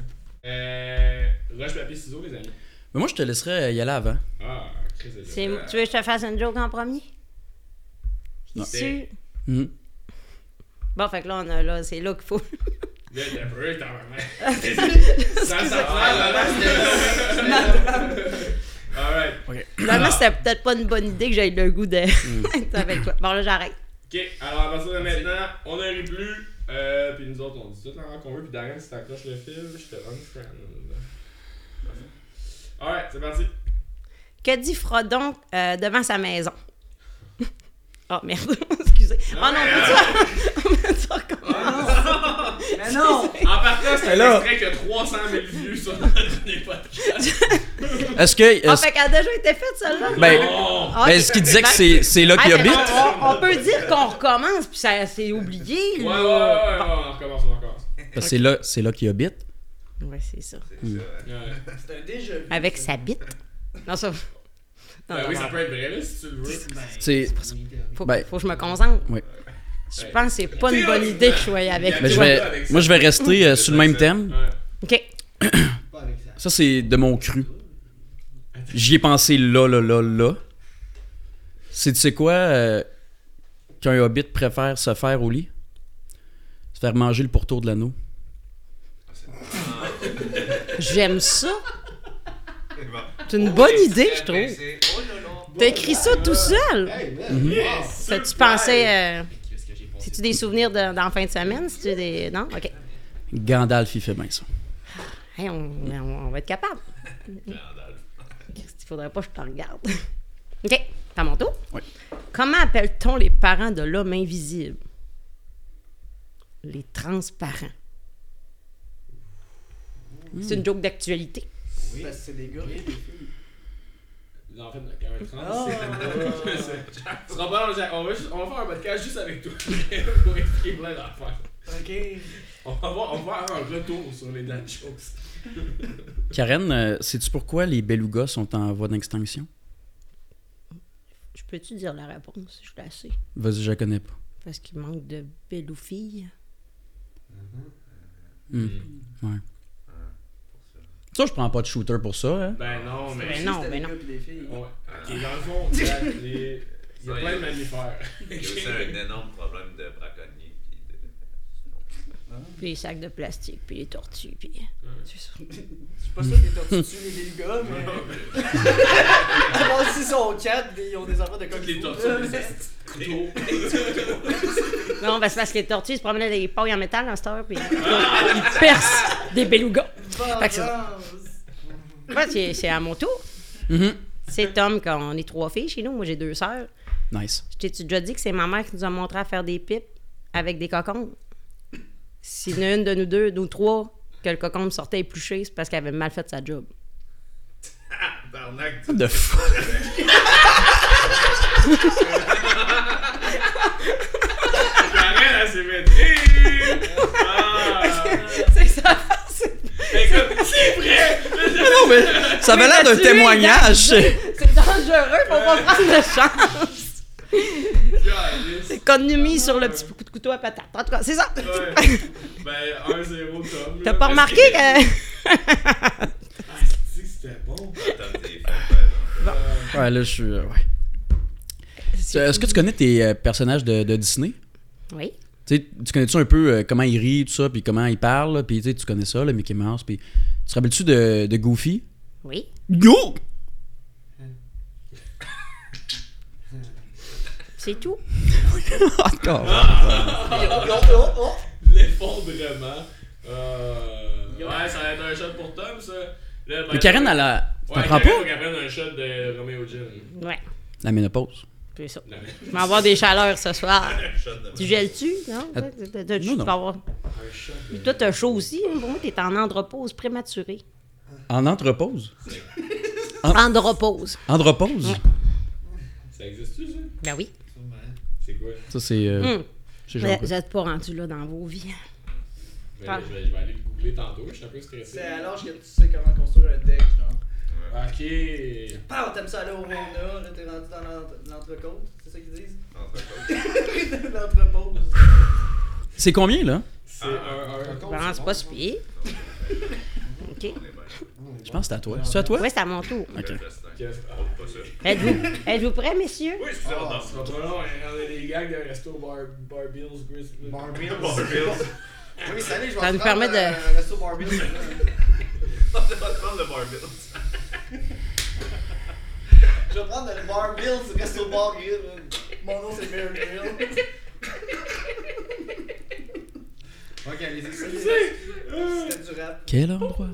Euh. Roche, papier, ciseaux, les amis. Mais moi, je te laisserais y aller avant. Ah, tu veux que je te fasse une joke en premier? Non. Sûr? Mhm. Bon, fait que là, on a, là c'est là qu'il faut. Là, t'as ça Alright. Finalement, c'était peut-être pas une bonne idée que j'aille le goût de. d'être avec toi. Bon, là, j'arrête. Ok, alors à partir de maintenant, on rit plus. Euh, puis nous autres, on dit tout là qu'on veut. Puis Darian, si t'accroches le fil, je te unfriend. Alright, c'est parti. Que dit Frodon euh, devant sa maison? Oh merde, excusez. Oh non, on peut-tu- on peut-tu recommencer? Mais non! En partant, c'est Mais un là- extrait qui a 300 000 vues sur notre dernier podcast. Est-ce que. Ah, est-ce- fait qu'elle a déjà été faite, celle-là? Ben, Oh! Ah, ben, est-ce qu'il disait que Ben, c'est, c'est là ah, qu'il c'est habite? on, on peut dire qu'on recommence, puis ça c'est oublié. Ouais, ouais, ouais, là. ouais, on recommence, on recommence. Parce que c'est là, c'est là qu'il habite. Ouais, c'est ça. Ouais. C'est un déjà vu. Avec sa bite. Non, ça. Non, Ben non, oui, non. ça peut être vrai, là, si tu le veux. C'est. Faut, ben- faut que je me concentre. Oui. Je pense que c'est pas une bonne idée que je sois avec Ben, je toi. vais, moi, je vais rester euh, sur le même thème. Ouais. Ok. Ça. Ça, c'est de mon cru. J'y ai pensé là, là, là, là. C'est, tu sais quoi, euh, qu'un hobbit préfère se faire au lit? Se faire manger le pourtour de l'anneau. J'aime ça. C'est une bonne idée, je trouve. T'as écrit ça tout seul? Ça, tu pensais. euh, C'est-tu des souvenirs de- dans la fin de semaine? C'est-tu des. Non? Ok. Gandalf, il fait bien ça. Hey, on, on- on va être capable. Il faudrait pas que je te regarde? OK, c'est à mon tour? Oui. Comment appelle-t-on les parents de l'homme invisible? Les transparents. C'est une joke d'actualité. Parce que c'est des gars. En fait, un trans, c'est. Tu seras pas dans le- on, va juste- on va faire un podcast juste avec toi. pour expliquer plein d'affaires. Ok. On va, on va avoir un retour sur les dad jokes. Karen, euh, sais-tu pourquoi les belugas sont en voie d'extinction? Je peux-tu dire la réponse? Je la sais. Vas-y, je la connais pas. Parce qu'il manque de belles ou filles. Hmm. Ouais. Ça, je prends pas de shooter pour ça, hein? Ben non, mais. Ben non, ben des non. des filles. Ouais. Ok, dans le fond, il y a, les- il y a plein de mammifères. Il y a aussi un énorme problème de braconnier. Puis de... Puis les sacs de plastique, puis les tortues, puis... C'est ça. C'est pas ça que les tortues tuent les gars, mais. Bon, s'ils sont quatre, ils ont des enfants de Toutes les tortues, couteaux. Non, ben c'est parce que les tortues se promenaient des pailles en métal dans cette heure, puis ils percent des belugas. C'est. Ouais, à mon tour. Mhm. C'est Tom, quand on est trois filles chez nous. Moi, j'ai deux sœurs. Nice. Je t'ai-tu déjà dit que c'est ma mère qui nous a montré à faire des pipes avec des cocons? S'il y en a une de nous deux, nous trois, que le cocon me sortait épluché, c'est parce qu'elle avait mal fait sa job. Barnac, De fou. J'arrête la symétrie! Ah! C'est vrai! Non, mais ça avait l'air d'un témoignage. C'est dangereux, faut pas prendre de chance. C'est économie sur le petit coup de couteau à patate. En tout cas, c'est ça. Ouais. Ben, 1-0 Tom. T'as pas remarqué que-. Ah, c'était bon? Ouais, là, je suis. euh, ouais. Est-ce que tu connais tes euh, personnages de, de Disney? Oui. Tu connais-tu un peu euh, comment ils rient, tout ça, puis comment ils parlent, là, puis tu sais, tu connais ça, le Mickey Mouse, puis tu te rappelles-tu de, de Goofy? Oui. Go! C'est tout. Encore. Oh, oh, oh. L'effondrement. Euh... Ouais, ça va être un shot pour Tom, ça. Là, ben, Mais Karen, elle a. Ouais, T'en prends Karen, pas? qu'elle prenne un shot de Romeo Gin. Ouais. La ménopause. C'est ça. Non, Je vais avoir des chaleurs ce soir. Tu gèles-tu? Non? T'as- non, tu non. vas avoir-. Puis Toi, t'as chaud aussi. hein? Pour moi, t'es en andropause prématurée. En entrepause? Ah. Andropause. Andropause? Ça existe-tu, ça? Ben oui. C'est quoi? Ça, c'est. euh, chez Vous Jean vous êtes pas rendu là dans vos vies. Ben, Ah. je, vais, je vais aller le googler tantôt, je suis un peu stressé. C'est à l'âge que tu sais comment construire un deck, genre. Ok. Pau, t'aimes ça aller au Rona, là, t'es rendu dans l'ent- l'entrecôte, c'est ça qu'ils disent? Entre autres. L'entrepose. C'est combien, là? C'est un, un... Ben, c'est pas si pire. OK. Je pense que c'est à toi. C'est à toi? Ouais, c'est à mon tour. Ok. Ah, Pas ça. Êtes-vous êtes-vous prêts, messieurs? Oui. Ah, c'est pas trop long, on a des gags de resto Bar, bar Bills, Gris... Barbills. Barbills. Oui, salut, je vais Ça nous permet de- Un resto Barbills. là. On va prendre le Barbills. Je vais prendre le Barbills resto bar grill. Mon nom c'est Bear Grill. Ok, allez-y, c'est du rap. Quel endroit?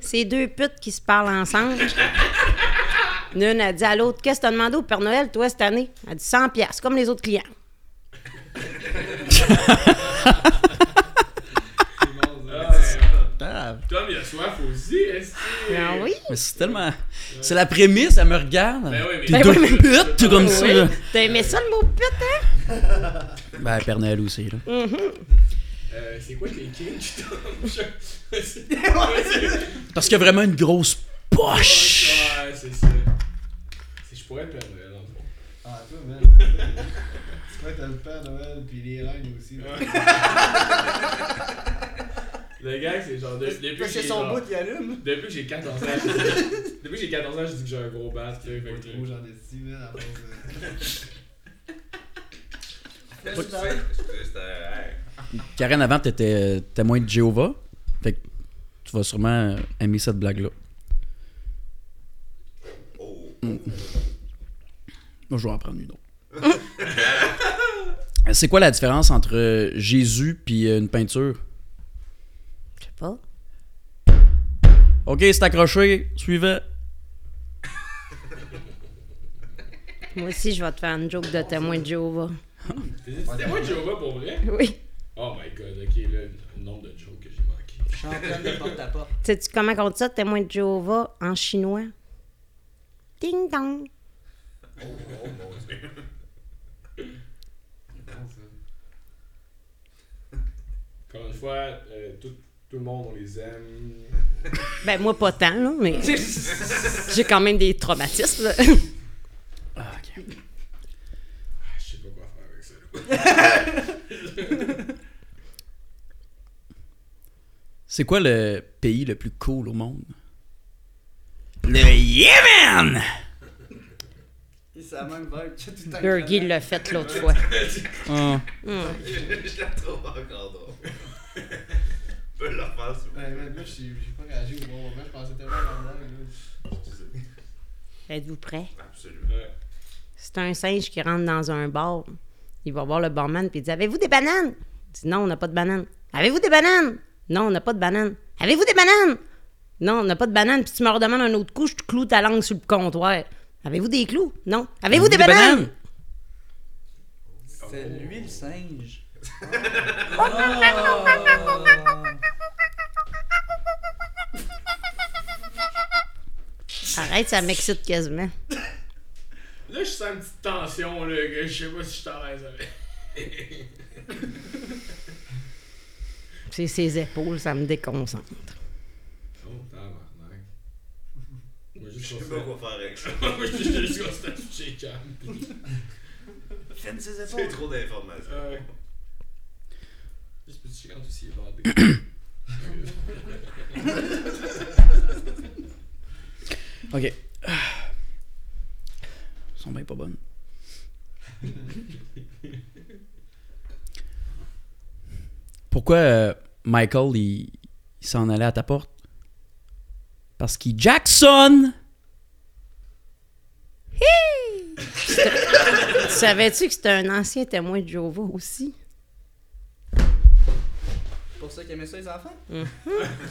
C'est deux putes qui se parlent ensemble. L'une a dit à l'autre Qu'est-ce que t'as demandé au Père Noël, toi, cette année? Elle a dit 100$, piastres, comme les autres clients. Ah, Tom, il a soif aussi, est-ce que... Ben oui. mais c'est tellement. C'est la prémisse, elle me regarde. Ben oui, mais- Ben oui, putes, tout comme ça. Là. T'as aimé ça, le mot pute, hein? Ben, Père Noël aussi, là. Euh, c'est quoi tes kinks, Tom? Parce qu'il y a vraiment une grosse poche. Ouais, c'est ça. Si je pourrais être Père Noël, dans le fond. Ah, toi, man. tu que t'as le Père Noël puis les reines aussi. là. Le gag, c'est genre... de- depuis que Parce que j'ai son genre- bout, il allume. Depuis que j'ai 14 ans, je dis- depuis que j'ai 14 ans, je dis que j'ai un gros bat, tu sais, fait que- trop, j'en ai dit, man, à. Karen, avant, t'étais témoin de Jéhovah. Fait que tu vas sûrement aimer cette blague-là. Oh. Moi, je vais en prendre une autre. C'est quoi la différence entre Jésus puis une peinture? Pas. Ok, c'est accroché. Suivez. Moi aussi, je vais te faire une joke de témoin de Jéhovah. C'était moi Jéhovah pour vrai? Oui. Oh my god, ok, là, le nombre de jokes que j'ai manqué. Championne de porte-à-porte. Sais-tu comment on dit ça, témoin de Jéhovah, en chinois? Ding dong. Encore une fois, euh, tout, tout le monde, on les aime. Ben, moi, pas tant, là, mais j'ai quand même des traumatismes. là. Ah, ok. Ah, je sais pas quoi faire avec ça. C'est quoi le pays le plus cool au monde? Le Yémen! C'est la même vibe que tout le temps. Bergie l'a fait l'autre fois. Ah. Hum. Je la trouve encore drôle. Peux le refaire, s'il vous plaît. Ouais, man, moi, j'ai j'ai pas réagi au bon moment. Je pensais tellement à la blague. là. Êtes-vous prêts? Absolument. C'est un singe qui rentre dans un bar. Il va voir le barman puis il dit Avez-vous des bananes? Il dit Non, on n'a pas de bananes. Avez-vous des bananes? Non, on n'a pas de bananes. Avez-vous des bananes? Non, on n'a pas de bananes. Puis tu me redemandes un autre coup, je te cloue ta langue sur le comptoir. Avez-vous des clous? Non. Avez-vous des, bananes, C'était lui le singe. Arrête, ça m'excite quasiment. Là, je sens une petite tension, là, que je sais pas si je suis à l'aise avec. C'est ses épaules, ça me déconcentre. Oh, tabarnak. Moi, Je sais pas quoi faire avec ça. Moi, je suis juste constant touché calme. Fais ses C'est épaules. trop d'informations. Juste petit quand aussi. Ok. Ils sont bien pas bonnes. Pourquoi euh, Michael, il, il s'en allait à ta porte? Parce qu'il Jackson! Savais-tu que c'était un ancien témoin de Jéhovah aussi? Pour ça qu'il aimait ça, les enfants? Mhm.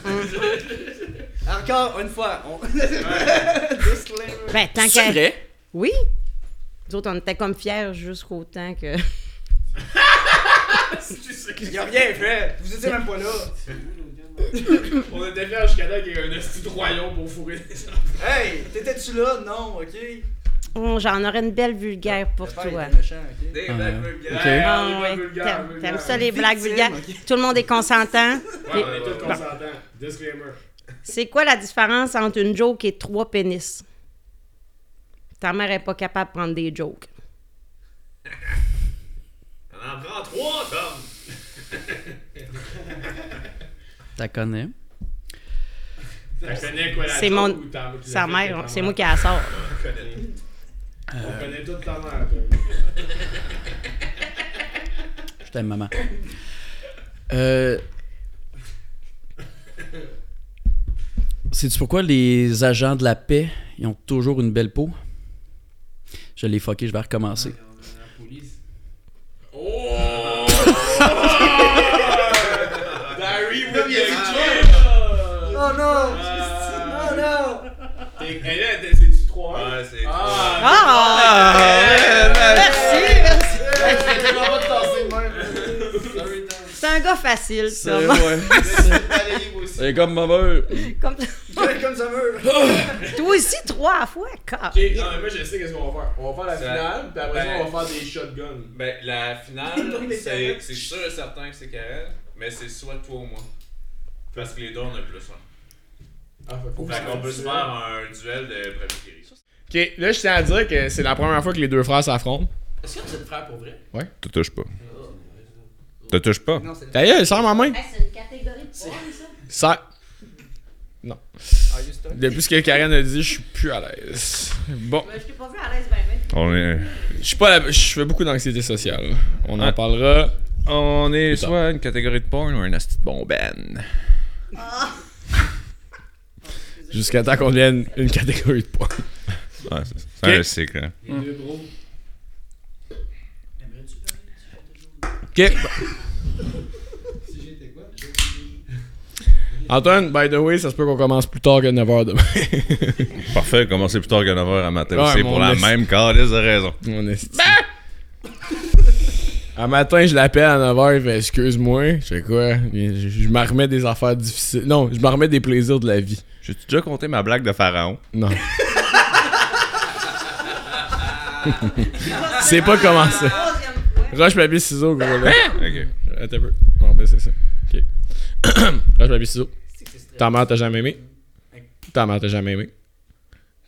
Encore une fois, on... Ben, tant C'est qu'à. vrai? Oui. Nous autres, on était comme fiers jusqu'au temps que. Il a rien fait. Vous étiez même pas là. On était fiers jusqu'à là qu'il y ait un de royaume pour fourrer des enfants. Hey, t'étais-tu là? Non, ok. Oh, J'en aurais une belle vulgaire pour toi. Des Ah, blagues vulgaires. Ah, on est pas ouais. vulgaire, T'aimes- ça, les blagues vulgaires? Tout le monde est consentant? Ouais, on est tous consentants. Disclaimer. C'est quoi la différence entre une joke et trois pénis? Ta mère est pas capable de prendre des jokes. On en prend trois, Tom. T'as connais. T'as connais quoi la C'est mon- Sa mère, c'est moi qui la sors. On connaît. On connaît toute ta mère, toi. Je t'aime, maman. Euh... Sais-tu pourquoi les agents de la paix, ils ont toujours une belle peau? Je l'ai fucké, je vais recommencer. Oh! Barry with the Oh non! Oh non! Hey, là, t'es- c'est-tu 3 Ouais, c'est. Ah! Ah! Merci, merci. C'est un gars facile, ça. Vous aussi. C'est comme ma mère. Comme... Ouais, Comme ça meurt. Toi aussi, trois fois, car. Ok, non, mais moi je sais qu'est-ce qu'on va faire. On va faire la Ça- finale, puis après ça, Ben- on va faire des shotguns. Ben, la finale, c'est c'est sûr et certain que c'est Karel, mais c'est soit toi ou moi. Parce que les deux, on a plus un. Ah, fait, qu'on peut se faire un duel de premier Ok, là, je tiens à dire que c'est la première fois que les deux frères s'affrontent. Est-ce que vous êtes frères pour vrai? Te touche pas. Te touche pas. Non, c'est D'ailleurs, sors ma main. c'est une catégorie de points, ça? Sors. Non. Stuck? Depuis ce que Karen a dit, je suis plus à l'aise. Bon. Mais je t'ai pas vu à l'aise, ben, ben. On est, Je suis pas la- Je fais beaucoup d'anxiété sociale. On en Ah. parlera. on est soit une catégorie de porn ou un asti de bon ben. Jusqu'à temps qu'on devienne une catégorie de points. Ouais, c'est c'est Ok. un cycle. hein. Les deux bros. Ok. Si j'étais quoi? Antoine, by the way, ça se peut qu'on commence plus tard que 9h demain. Parfait, commencer plus tard que 9h à matin Ouais, aussi mon pour la même calice de raison. Mon esti. Un matin, je l'appelle à 9h, il fait excuse-moi. Je fais quoi? Je, je me remets des affaires difficiles. Non, je me remets des plaisirs de la vie. J'ai déjà compté ma blague de pharaon? Non. C'est pas commencé. Roche, papier, ciseaux, gros là. Ok. Attends un peu. Bon, ben c'est ça. Ok. Roche, papier, ciseaux. Ta mère t'a jamais aimé? Ta mère t'a jamais aimé?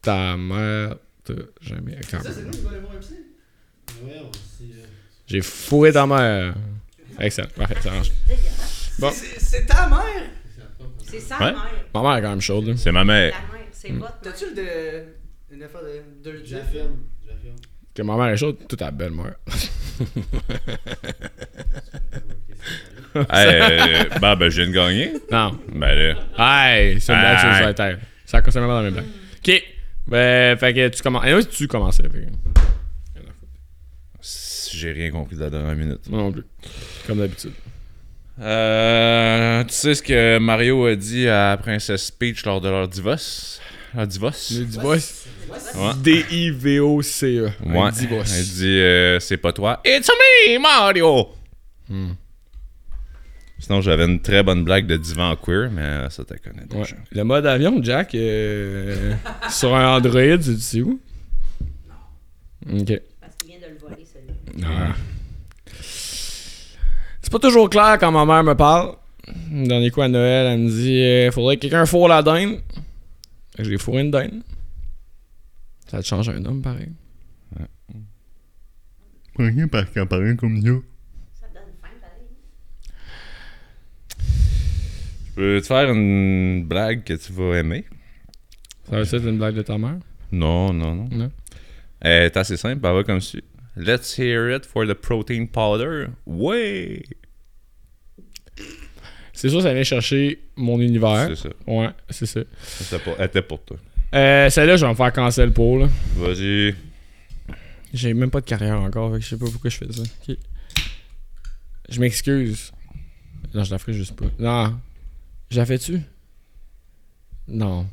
Ta mère t'a jamais Attends. Ça, c'est nous qui voir un psy. Ouais, on sait. euh, J'ai fourré ta mère. Excellent. Parfait, ça marche. Bon. C'est ta mère! C'est la sa Ouais. mère. Ma mère est quand même chaude, là. C'est ma mère. La mère, c'est mère. T'as-tu le de. Une affaire de. de Je l'affirme. Je l'affirme. Que ma mère est chaude, toute ta belle-mère. Hey, euh, bah, ben, je viens de gagner. non. Ben là. Hey, c'est une blague sur la terre. Ça concerne vraiment dans mes blagues. Ok. Ben, fait que tu commences. Et oui, tu commençais. Fait que- J'ai rien compris de la dernière minute. Moi non plus. Comme d'habitude. Euh, tu sais ce que Mario a dit à Princesse Peach lors de leur divorce? Ah, Divos. Le divorce. Ouais. D-I-V-O-C-E. Ouais. Un divorce. Elle dit euh, c'est pas toi. It's me, Mario! Hmm. Sinon, j'avais une très bonne blague de divan queer, mais ça, connais Ouais. déjà. Le mode avion, Jack, euh, sur un Android, tu sais où? Ok. Parce qu'il vient de le voler, celui-là. Ah. C'est pas toujours clair quand ma mère me parle. Le dernier coup à Noël, elle me dit euh, Faudrait que quelqu'un fourre la dinde. Fait que J'ai fourré une dinde. Ça te change un homme, pareil. Rien par qu'un parent comme nous. Ça donne faim, pareil. Je peux te faire une blague que tu vas aimer? Ça que c'est une blague de ta mère? Non, non, non. Non. Elle est assez simple, elle va comme suit. Let's hear it for the protein powder. Ouais! C'est sûr, ça vient chercher mon univers. C'est ça. Ouais, c'est ça. C'était pour- Elle était pour toi. Euh, celle-là, je vais me faire cancel pour, là. Vas-y. J'ai même pas de carrière encore, fait que je sais pas pourquoi je fais ça. Ok. Je m'excuse. Non, je la ferai juste pas. Non. Je la fais-tu? Non.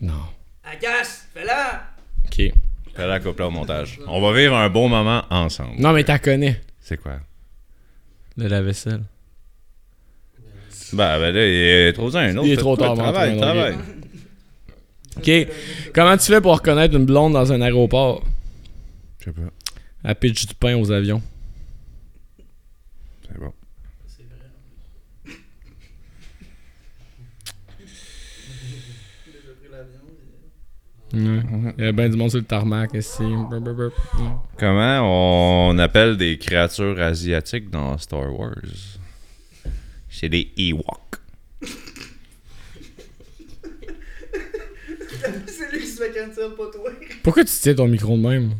Non. Agace, fais-la! Ok. Fais la couple au montage. On va vivre un bon moment ensemble. Non, mais t'as connais. C'est quoi? Le lave-vaisselle. Ben, ben là, il est trop tard, un autre. Il est trop tard, Travaille, mon travaille. Ok. Comment tu fais pour reconnaître une blonde dans un aéroport? Je sais pas. Elle pitch du pain aux avions. C'est bon. Ouais. Il y a bien du monde sur le tarmac ici. Brr, brr, brr. Ouais. Comment on appelle des créatures asiatiques dans Star Wars? C'est des Ewoks. C'est lui qui se fait cancel, pas toi. Pourquoi tu tiens ton micro de même?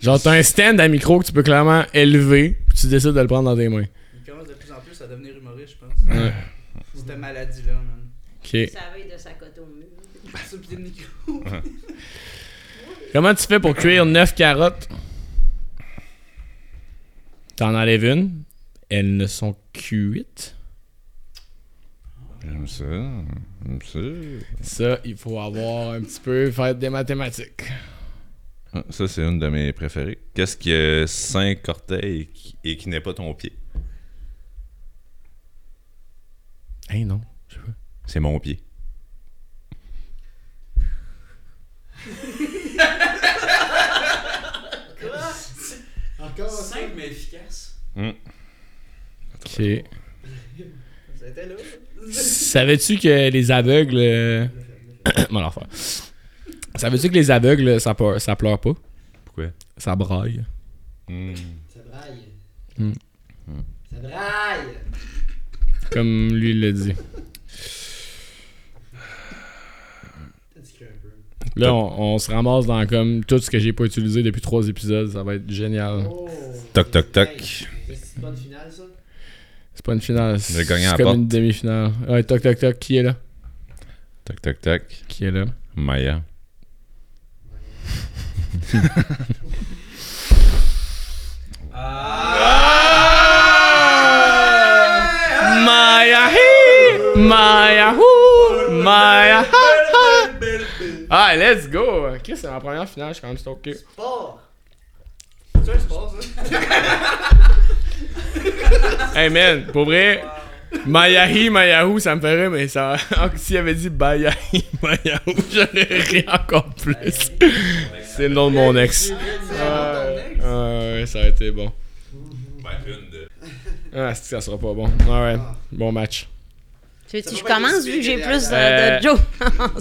Genre, t'as un stand à micro que tu peux clairement élever, puis tu décides de le prendre dans tes mains. Il commence de plus en plus à devenir humoriste, je pense. Ouais. Cette maladie-là, man. Ok. Ça de sa Comment tu fais pour cuire 9 carottes? T'en enlèves une. Elles ne sont cuites. J'aime ça. J'aime ça. Ça, il faut avoir un petit peu faire des mathématiques. Ah, Ça, c'est une de mes préférées. Qu'est-ce qui a cinq orteils et qui, et qui n'est pas ton pied? Hey non. C'est mon pied. Encore. Simple mais efficace. Ok. Ça était là. Savais-tu que les aveugles. euh. Savais-tu que les aveugles, ça, pleure- ça pleure pas? Pourquoi? Ça braille. Hmm. Ça braille. Hmm. Ça braille. Comme lui il l'a dit. T'as dit un peu. Là, on, on se ramasse dans comme tout ce que j'ai pas utilisé depuis trois épisodes. Ça va être génial. Oh. Toc, toc, toc. Hey, C'est une bonne finale, ça? C'est pas une finale. C'est comme une demi-finale. Ouais, toc, toc, toc. Qui est là? Toc, toc, toc. Qui est là? Maya. Maya hi, Maya hu, Maya ha. Ah, let's go! Chris, c'est ma première finale, je suis quand même stoked. Sport! C'est un sport, ça? Hey man, pour vrai, Mayahi, Mayahu, ça me ferait, mais ça. S'il avait dit Bayahi, Mayahu, j'aurais ri encore plus. C'est le nom de mon ex. Ouais, ouais, ça aurait été bon. Ah, c'est que ça sera pas bon. Ouais, bon match. Tu veux-tu que je commence vu que j'ai plus de, Euh, de Joe?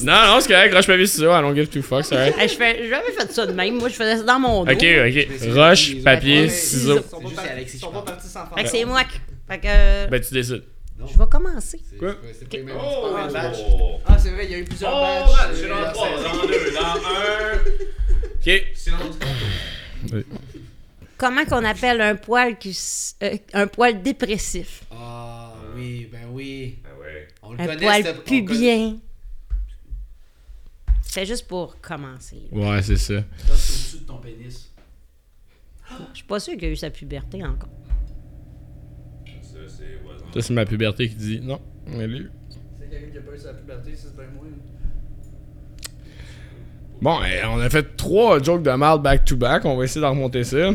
Non, non, c'est correct, roche papier ciseaux, I don't give two fucks, c'est alright. Hey, je fais, j'ai jamais fait ça de même. Moi, je faisais ça dans mon dos. Ok, ok. Roche, papier, ciseaux. Ils sont pas C'est juste partis- Alexis ils sont qui pas parle. partis sans faire. Fait que c'est moi qui. Fait que. euh, Ben, tu décides. je vais commencer. C'est- Quoi? Mêmes Oh, mêmes batchs. Ah, c'est vrai, il y a eu plusieurs Oh, man, c'est Euh, dans la 3, saison. dans 2, dans 1. Ok. Silence. Comment qu'on appelle un poil qui. s- euh, un poil dépressif? Ah, oui, ben oui. Ouais. On le Un connaît, poil pubien. C'est juste pour commencer. là. Ouais, c'est ça. C'est au-dessus de ton pénis. Je suis pas sûr qu'il a eu sa puberté encore. Ça, c'est voisin. Ça, c'est ma puberté qui dit non. Mais lui. C'est quelqu'un qui a pas eu sa puberté, c'est bien moi. Bon, eh, on a fait trois jokes de mal back-to-back. On va essayer d'en remonter ça.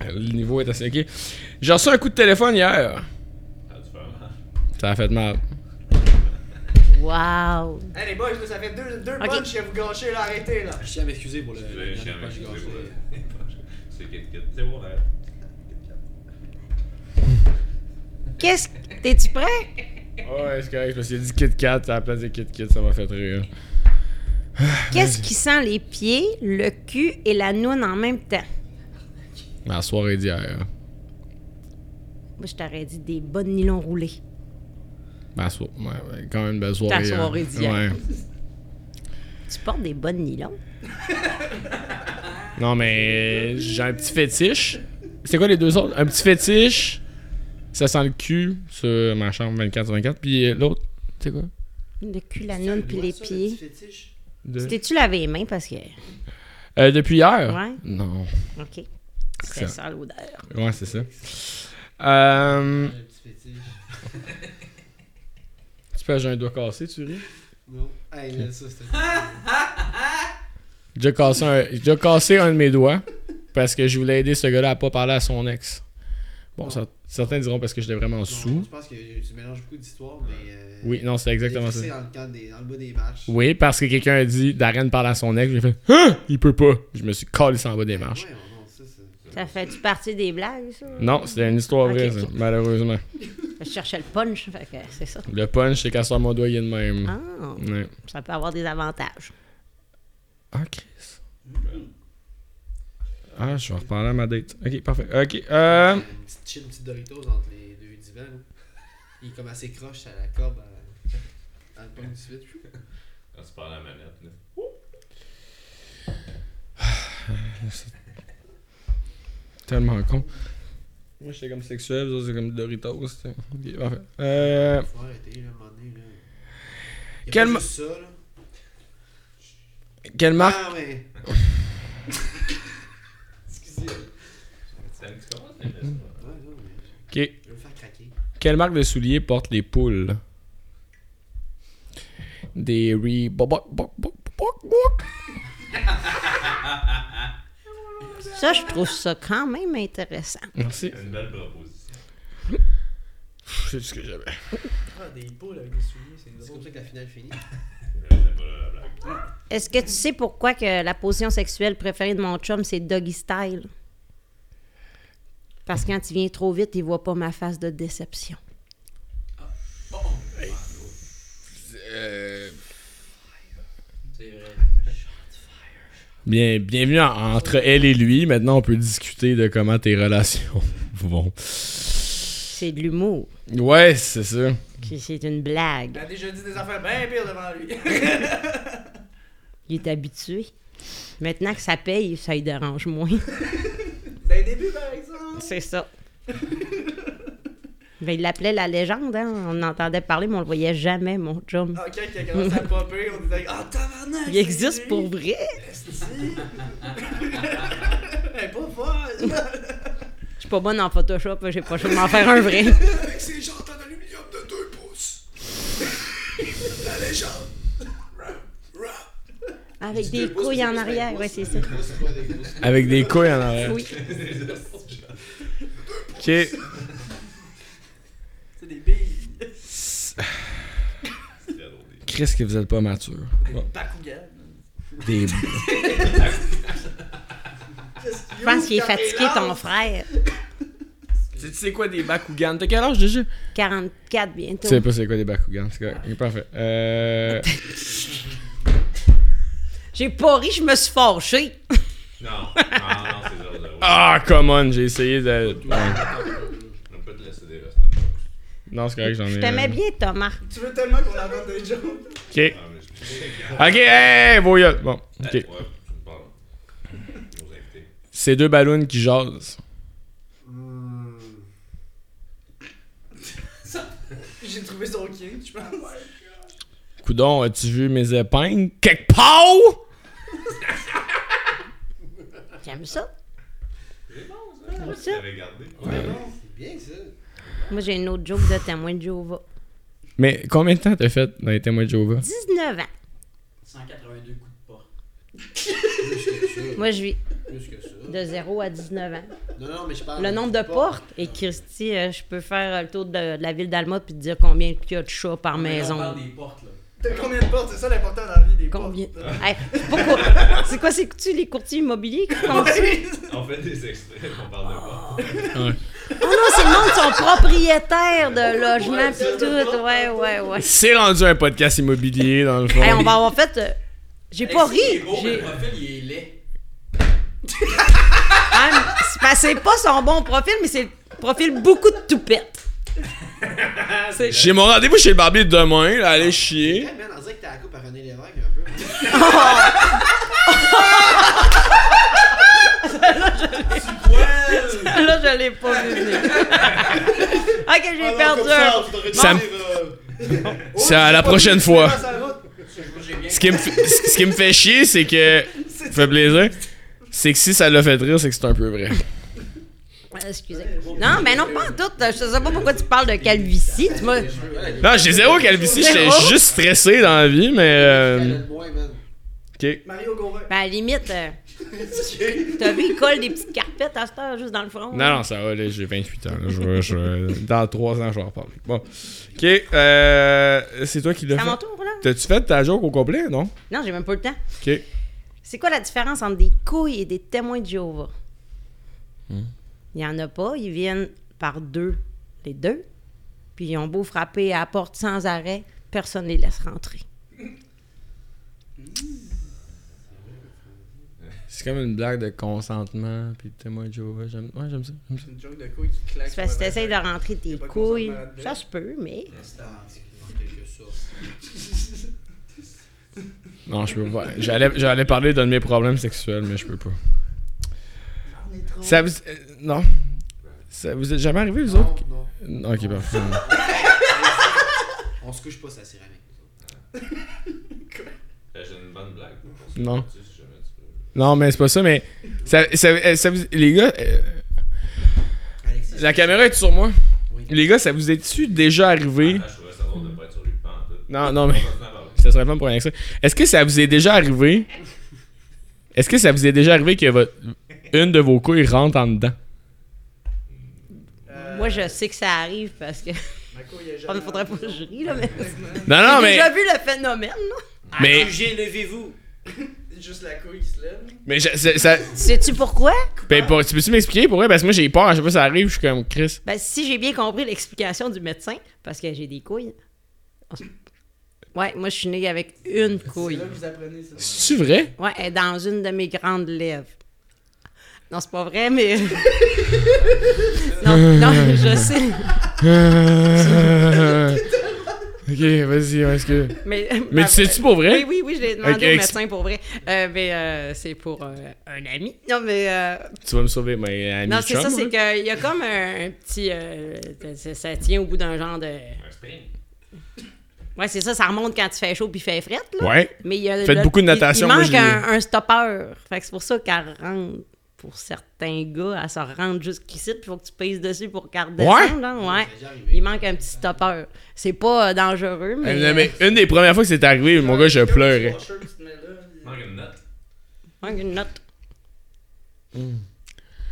Le niveau est assez ok. J'ai reçu un coup de téléphone hier. Ça a fait mal. Wow. Hey les boys, ça fait deux, deux Ok. punchs que vous gâchez là, arrêtez là. Je tiens à m'excuser pour le. Je chier à m'excuser gâché. pour le- C'est Kit Kit. C'est bon, arrête. Qu'est-ce que. T'es-tu prêt? Ouais, c'est correct. Parce qu'il a dit Kit Kat à la place de Kit Kit. Ça m'a fait rire. Qu'est-ce qui sent les pieds, le cul et la noune en même temps? La soirée d'hier. Moi, je t'aurais dit des bonnes nylons roulés. Ma soirée. Ouais, ouais, quand même une belle soirée. Ta soirée d'hier. Ouais. Tu portes des bonnes nylons? Non, mais euh, j'ai un petit fétiche. C'est quoi les deux autres? Un petit fétiche. Ça sent le cul sur ma chambre 24 sur 24. Puis euh, l'autre, c'est quoi? Le cul, la noune puis les pieds. De- T'es-tu lavé les mains parce que. Euh, depuis hier? Ouais. Non. Ok. C'est Ça- ça l'odeur. Ouais, c'est ça. Euh, Un petit fétiche. j'ai un doigt cassé, tu ris? Non. Hey, là, ça, c'était. J'ai déjà cassé un, j'ai déjà cassé un de mes doigts parce que je voulais aider ce gars-là à pas parler à son ex. Bon, ça- certains diront parce que j'étais vraiment sous. Je pense que tu mélanges beaucoup d'histoires, mais. euh, Oui, non, c'est exactement ça. C'est dans le, cadre des, dans le bas des marches. Oui, parce que quelqu'un a dit Darren parle à son ex. J'ai fait Hein? Il peut pas. Je me suis collé en bas des marches. Ouais, ça, c'est. Ça fait-tu partie des blagues, ça? Non, c'était une histoire vraie, malheureusement. Je cherchais le punch, fait que c'est ça. Le punch, c'est qu'à soir mon doigt, il est de même. Ah, Ouais. ça peut avoir des avantages. Ah, Chris. Ah, je vais reparler à ma date. Ok, parfait. Ok, euh. Une petite chill, une petite Doritos entre les deux divans. Là. Il est comme assez croche à la corde à- le point de suite. Quand tu parles à la manette, là. Tellement con. Moi, j'étais comme sexuel, autres, c'est comme Doritos. t'sais. Ok, parfait. Euh. Faut arrêter, là, à un moment donné. Là. Y a Quel pas ma- juste ça, là. Quelle marque? Ah, mais. Excusez. Ok. je vais me faire craquer. Quelle marque de souliers portent les poules? Des Reebok. Ça, je trouve ça quand même intéressant. Merci. C'est une belle proposition. C'est ce que j'avais. Ah, des poules avec des souliers, c'est comme ça que la finale finit. Est-ce que tu sais pourquoi que la position sexuelle préférée de mon chum, c'est doggy style? Parce que quand il vient trop vite, il voit pas ma face de déception. Euh, C'est vrai. Bien, bienvenue en- entre elle et lui. Maintenant, on peut discuter de comment tes relations vont. C'est de l'humour. Ouais, c'est ça. C'est- une blague. Il a déjà dit des affaires bien pires devant lui. Il est habitué. Maintenant que ça paye, ça lui dérange moins. Le début, par exemple. C'est ça. Ben, il l'appelait la légende, hein. On entendait parler, mais on le voyait jamais, mon chum. Ah, quand il a commencé à popper, on disait Ah, tabarnak! Il existe lui. pour vrai? Elle pas folle! Je suis pas bonne en Photoshop, j'ai pas le choix de m'en faire un vrai. Avec ses jantes en aluminium de 2 pouces. La légende. Avec des couilles en arrière, ouais, c'est ça. Avec des couilles en arrière. Oui. Ok. C'est des billes. Chris, que vous êtes pas mature. Bon. Bakugan. Des. Je pense qu'il est fatigué, ton frère? Tu sais quoi des Bakugan? T'as quel âge déjà? 44 bientôt. Tu sais pas c'est quoi des Bakugan, c'est correct. Parfait. Euh. J'ai pas ri, je me suis fâché. Non, non, non, c'est. Ah, come on, j'ai essayé de. Ouais. On peut te laisser des restes. Non, c'est correct, j'en ai. Je t'aimais euh, bien, Thomas. Tu veux tellement qu'on entende des jokes? Ok. Ok, hey, vos gueules. Bon, ok. C'est deux ballons qui jasent. Hmm. J'ai trouvé son king, je pense. Coudon, as-tu vu mes épingles? Quelque part? J'aime ça. J'aime Tu ça. l'avais gardé. C'est bien ça. Moi, j'ai une autre joke de témoin de Jéhovah. Mais combien de temps t'as fait dans les témoins de Jéhovah? 19 ans. 182 coups de pas. Moi, je vis Plus que ça. de 0 à 19 ans. Non, non, mais je parle. Le nombre de portes. Et Christy, euh, je peux faire euh, le tour de, de la ville d'Alma puis te dire combien il y a de chats par maison. On parle des portes, là. T'as combien de portes? C'est ça l'important dans la vie des Combien? portes. Hey, pourquoi? C'est quoi, c'est-tu les courtiers immobiliers qui font ça? On fait des extraits, on parle de pas. Oh non, c'est le monde qui sont propriétaires de logements pis tout. Ouais, ouais, ouais. C'est rendu un podcast immobilier, dans le fond. Hey, on va avoir fait. euh, J'ai pas ri. est beau, mais J'ai- Le profil, il est laid. Ah, mais c'est pas- c'est pas son bon profil, mais c'est le profil beaucoup de toupettes. J'ai mon rendez-vous chez le barbier demain, là, allez chier. Hey, man, on dirait que t'as la coupe à René Lévesque un peu. Là, je l'ai pas vu venir. ok, j'ai perdu un. Ça me- C'est à la prochaine fois. Ce qui me fait, ce qui me fait chier, c'est que. Ça fait plaisir. C'est que si ça l'a fait rire, c'est que c'est un peu vrai. Excusez. Non, mais non, pas en tout. Je sais pas pourquoi tu parles de calvitie. Tu m'as. Non, j'ai zéro calvitie, j'étais Zéro? juste stressé dans la vie, mais. euh, ok. Mario Gauvin. Ben, à la limite, euh, t'as vu, il colle des petites carpettes à cette heure juste dans le front. Non, non, ça va, là, j'ai 28 ans. Là, je, vais- je vais- dans 3 ans, je vais en reparler. Bon. Ok, euh, c'est toi qui l'as C'est à mon fait. tour, là? T'as-tu fait ta joke au complet, non? Non, j'ai même pas le temps. Ok. C'est quoi la différence entre des couilles et des témoins de Jéhovah? Il y en a pas, ils viennent par deux, les deux. Puis ils ont beau frapper à la porte sans arrêt, personne les laisse rentrer. C'est comme une blague de consentement, puis de témoin de Jéhovah. J'aime ouais, j'aime ça. j'aime ça. C'est une joke de couille qui claque. C'est parce que si t'essayes de rentrer tes couilles, ça se peut, mais... Non, je peux pas. J'allais, j'allais parler d'un de mes problèmes sexuels, mais je peux pas. Ça vous. Non. Ça vous est jamais arrivé, vous Non, autres? non. Ok, parfait. On se couche pas la céramique. Euh, J'ai une bonne blague. Non. Non, mais c'est pas ça, mais. Ça, ça, euh, ça vous- les gars, euh, Alexis, la caméra est sur moi. Oui. Les gars, ça vous est-tu déjà arrivé? Ah, je ça de pas être sur lui pas. Non, non, mais. Ça serait pas pour rien que ça. Est-ce que ça vous est déjà arrivé? Est-ce que ça vous est déjà arrivé que votre, une de vos couilles rentre en dedans? Moi, je sais que ça arrive parce que... Ma couille est Il jamais faudrait pas que je rie, là, mais... Non, non, J'ai mais. déjà vu le phénomène, là. Mais, Accusé, levez-vous. Juste la couille qui se lève. mais je- ça, ça- Sais-tu pourquoi? ben, pour- tu peux-tu m'expliquer pourquoi? Parce que moi j'ai peur, à chaque fois que ça arrive, je suis comme Chris. Ben, si j'ai bien compris l'explication du médecin, parce que j'ai des couilles. Ouais, moi, je suis née avec une couille. C'est là que vous apprenez ça. C'est-tu vrai? Ouais, elle est dans une de mes grandes lèvres. Non, c'est pas vrai, mais. non, non, je sais. ok, vas-y, est-ce que. Mais, Mais tu sais-tu pour vrai? Oui, oui, oui, je l'ai demandé au médecin pour vrai. Euh, mais euh, c'est pour euh, un ami. Non, mais. euh, Tu vas me sauver, mais ami non, c'est ça, c'est là? qu'il y a comme un, un petit. euh, ça, ça tient au bout d'un genre de. Un spring. Ouais, c'est ça, ça remonte quand tu fais chaud puis fait fret, là. Ouais. Mais il y a Faites le- beaucoup de il- natation, Il, moi, manque un, un stopper. Fait que c'est pour ça qu'elle rentre. Pour certains gars, elle se rentre jusqu'ici, puis il faut que tu pèses dessus pour qu'elle redescende. là, Ouais. Déjà arrivé. Il manque un petit stopper. C'est pas euh, dangereux, mais. Euh, mais une des premières fois que c'est arrivé, mon gars, je pleurais. Manque une note. manque une note.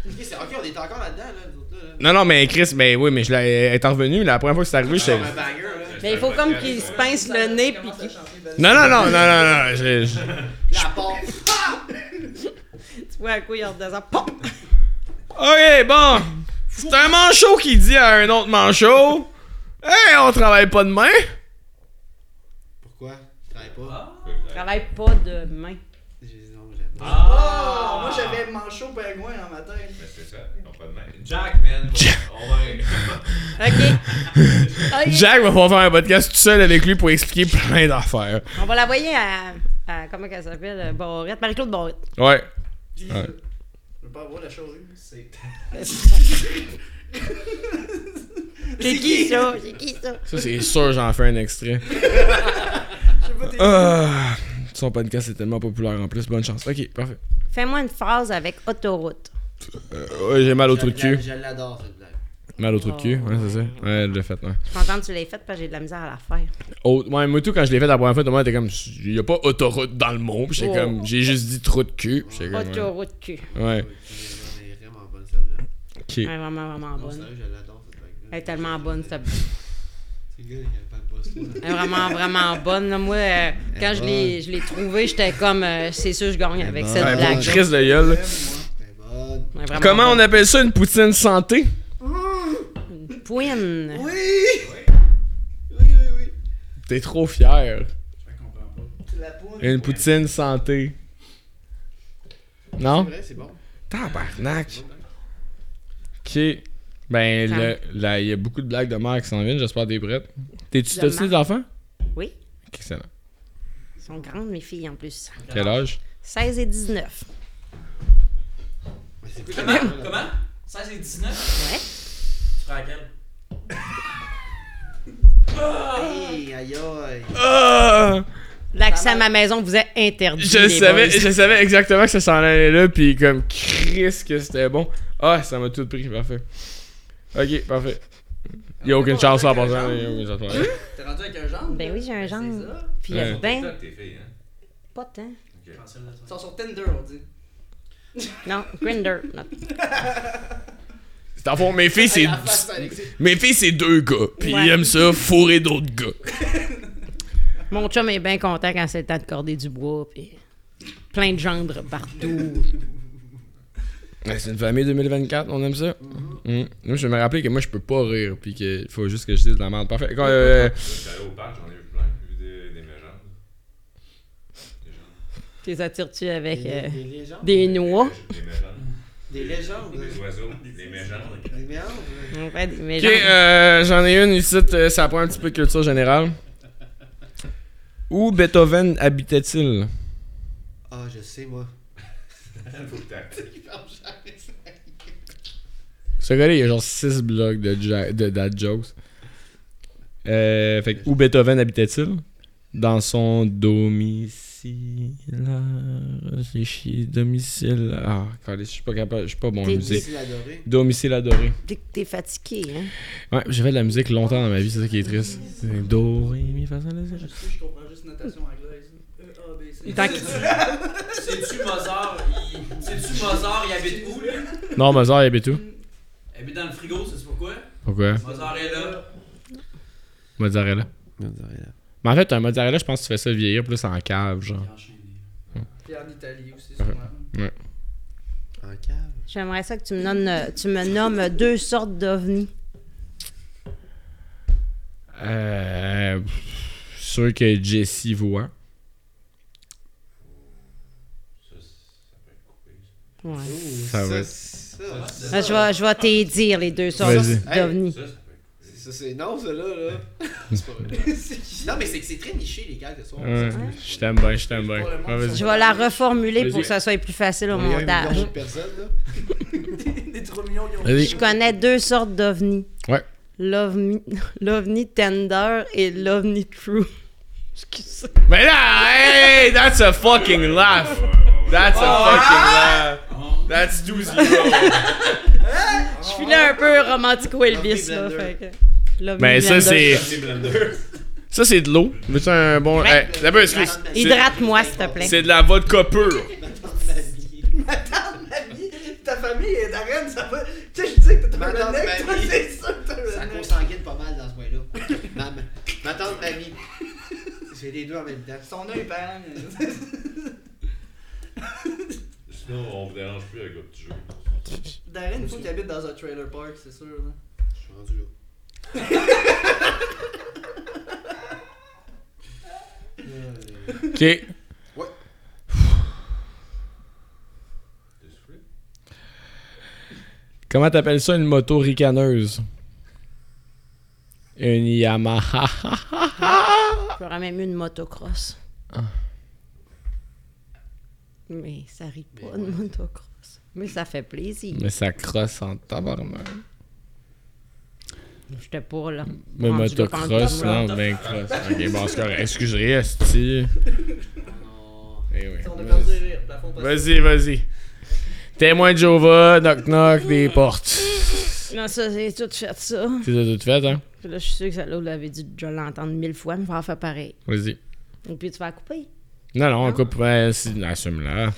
Ok, c'est- ok, on est encore là-dedans, là. nous autres, là, là. Non, non, mais Chris, mais oui, mais je l'ai elle est revenue. La première fois que c'est arrivé, j'étais. Banger, là. Mais il faut comme qu'il se pince le nez, puis qu'il- Non, non, non, non, non, non. je- je- La porte. À quoi il redescend. Pop! Ok, bon. C'est un manchot qui dit à un autre manchot Hey, on travaille pas demain. Pourquoi? Je travaille pas? Travaille pas de main. J'ai- non, j'aime pas. Ah! Moi j'avais manchot pingouin en matin. Mais c'est ça. Ils ont pas de main. Jack, man. On va. Ok. Ok. Jack va pouvoir faire un podcast tout seul avec lui pour expliquer plein d'affaires. On va l'envoyer à, à. Comment qu'elle s'appelle? Barrette. Marie-Claude Barrette. Ouais. Puis, Ouais. Je veux pas avoir la chose. C'est. C'est qui ça? C'est qui ça? Ça, c'est sûr, j'en fais un extrait. Je sais pas, t'es. Ah, son podcast est tellement populaire en plus. Bonne chance. Ok, parfait. Fais-moi une phrase avec autoroute. Euh, ouais, j'ai mal au trou de Je l'a- cul. Je l'adore, cette blague. Mal au trou de cul, ouais, c'est ça. Ouais, elle l'a fait, ouais. Je suis contente que tu l'aies faite parce que j'ai de la misère à la faire. Oh, ouais, moi tout, quand je l'ai fait la première fois, tout le monde était comme, il y a pas autoroute dans le mot. Puis j'étais Oh. comme, j'ai juste dit trou de cul. Puis comme. Autoroute de cul. Ouais, Elle est vraiment bonne celle-là. ok. Elle est vraiment, vraiment bonne. sérieux, je l'adore cette blague-là. Elle est tellement bonne, cette C'est le gars, il avait pas de boss, toi. Elle est vraiment, vraiment bonne. là. Moi, euh, quand je l'ai, je l'ai trouvée, j'étais comme, euh, c'est sûr, je gagne avec cette Ouais, blague. bon, crise de gueule. Comment on appelle ça une poutine santé? Oui! Oui, oui, oui. T'es trop fier. C'est la poudre. Une poutine santé. Non? C'est vrai, c'est bon. Tabarnak. Ok. Ben, là, il y a beaucoup de blagues de mère qui s'en viennent. J'espère que t'es prête. T'es-tu De t'as-tu des enfants? Oui. Excellent. Elles sont grandes, mes filles, en plus. Quel âge? 16 et 19. Mais c'est Comment? Comment? 16 et 19? Ouais. Tu feras laquelle? Hey, aïe, aïe. Ah! L'accès à ma maison vous est interdit. Je les savais, boys. je savais exactement que ça s'en allait là, puis comme Chris que c'était bon. Ah, ça m'a tout pris, parfait. Ok, parfait. Il y a aucune chance à passant. T'es rendu avec un genre? Ben oui, j'ai un genre. C'est ça. Puis Ouais. ben tes filles, hein? pas tant. Ils sont sur Tinder, on dit. Non, Grinder. en fond, mes filles, c'est. Mes filles, c'est deux gars. Puis Ouais. ils aiment ça, fourrer d'autres gars. Mon chum est bien content quand c'est le temps de corder du bois. Puis plein de gendres partout. Ouais, C'est une famille 2024, on aime ça? Mm. Moi, je vais me rappeler que moi, je peux pas rire, puis qu'il faut juste que je dise de la merde. Parfait. Quand, euh, au parc, j'en ai vu plein. J'ai vu des, des mégenres. Tu les attires-tu avec Des, euh, des légendes? des noix? Des mégenres. Des légendes. Des oiseaux. Des mégenres. Des méandres. On fait des Ok, euh, j'en ai une ici, euh, ça prend un petit peu de culture générale. Où Beethoven habitait-il? Ah, je sais, moi. Ce gars-là, il y a genre 6 blogs de, ja- de dad jokes. Euh, fait que, où Beethoven habitait-il? Dans son domicile. C'est chier, domicile. Ah, je suis pas capable, je suis pas bon en musique. Ici, adoré. Domicile adoré. T'es, t'es fatigué, hein? Ouais, j'ai fait de la musique longtemps dans ma vie, c'est ça qui est triste. C'est Do, Ré, Mi, Fa, Sol, La, Si. Je sais, je comprends juste notation anglaise. E, A, B, C. Tant C'est-tu Mozart? il- C'est-tu Mozart? Il habite où, lui? Non, Mozart, il habite où? Il habite dans le frigo, c'est pourquoi? Pourquoi? Mozart est là. Mozzarella. Mais en fait, un mozzarella, je pense que tu fais ça vieillir plus en cave, genre. Puis en Italie aussi, sûrement. En cave? J'aimerais ça que tu me, nommes, tu me nommes deux sortes d'ovnis. Euh. Sûr que Jesse voit. Ouais. Ça va être- Ça, Ben, je vais, je vais te dire les deux sortes Vas-y. d'ovnis. Ça, ça c'est non, ça, là. là. C'est pas vrai. non, mais c'est que c'est très niché, les gars, de soir. Ouais, je t'aime bien, je t'aime bien. Je vais la reformuler pour que ça soit plus facile au montage. de personnes, là. Des 3 millions qui ont Vas-y. Je connais deux sortes d'ovnis. Ouais. L'ovni, l'ovni tender et l'ovni true. Excusez. Mais là, hey, that's a fucking laugh. That's a fucking laugh. That's too zero. Je suis là un peu romantico Elvis là. Fait que, Ben, ça, blender. c'est. Ça, c'est de l'eau. Veux-tu un bon. Ouais. Hey, d'abord, excuse. C'est- Hydrate-moi, s'il te plaît. C'est de la vodka pure. Ma tante, mamie, ta famille est d'arène, ça va. Tu sais, je dis que t'as Ma un redneck, toi, c'est Ça redneck. consanguine pas mal dans ce coin-là. ma, ma, ma tante, mamie. C'est les deux en même temps. Son œil parent. Sinon, on vous dérange plus avec votre jeu. Darren, il faut qu'il habite dans un trailer park, c'est sûr. Là. Je suis rendu là. Ok. Soufflé? Comment t'appelles ça une moto ricaneuse? Une Yamaha. J'aurais même eu une motocross. Mais ça rit pas une motocross. Mais ça fait plaisir. Mais ça crosse en tabarnak. J'étais pas là. Mais rendu là motocross, non, ben cross. Ok, bon, c'est correct. Excusez, esti. Eh oui. On. Vas-y, vas-y. Témoin de Jova, knock knock, des portes. Non, ça, c'est tout fait ça. C'est ça tout fait, hein? Puis là, je suis sûr que celle-là, vous l'avez dû déjà l'entendre mille fois, mais il va en faire pareil. Vas-y. Et puis tu vas la couper? Non, non, on coupe. Ouais, c'est- assume-la.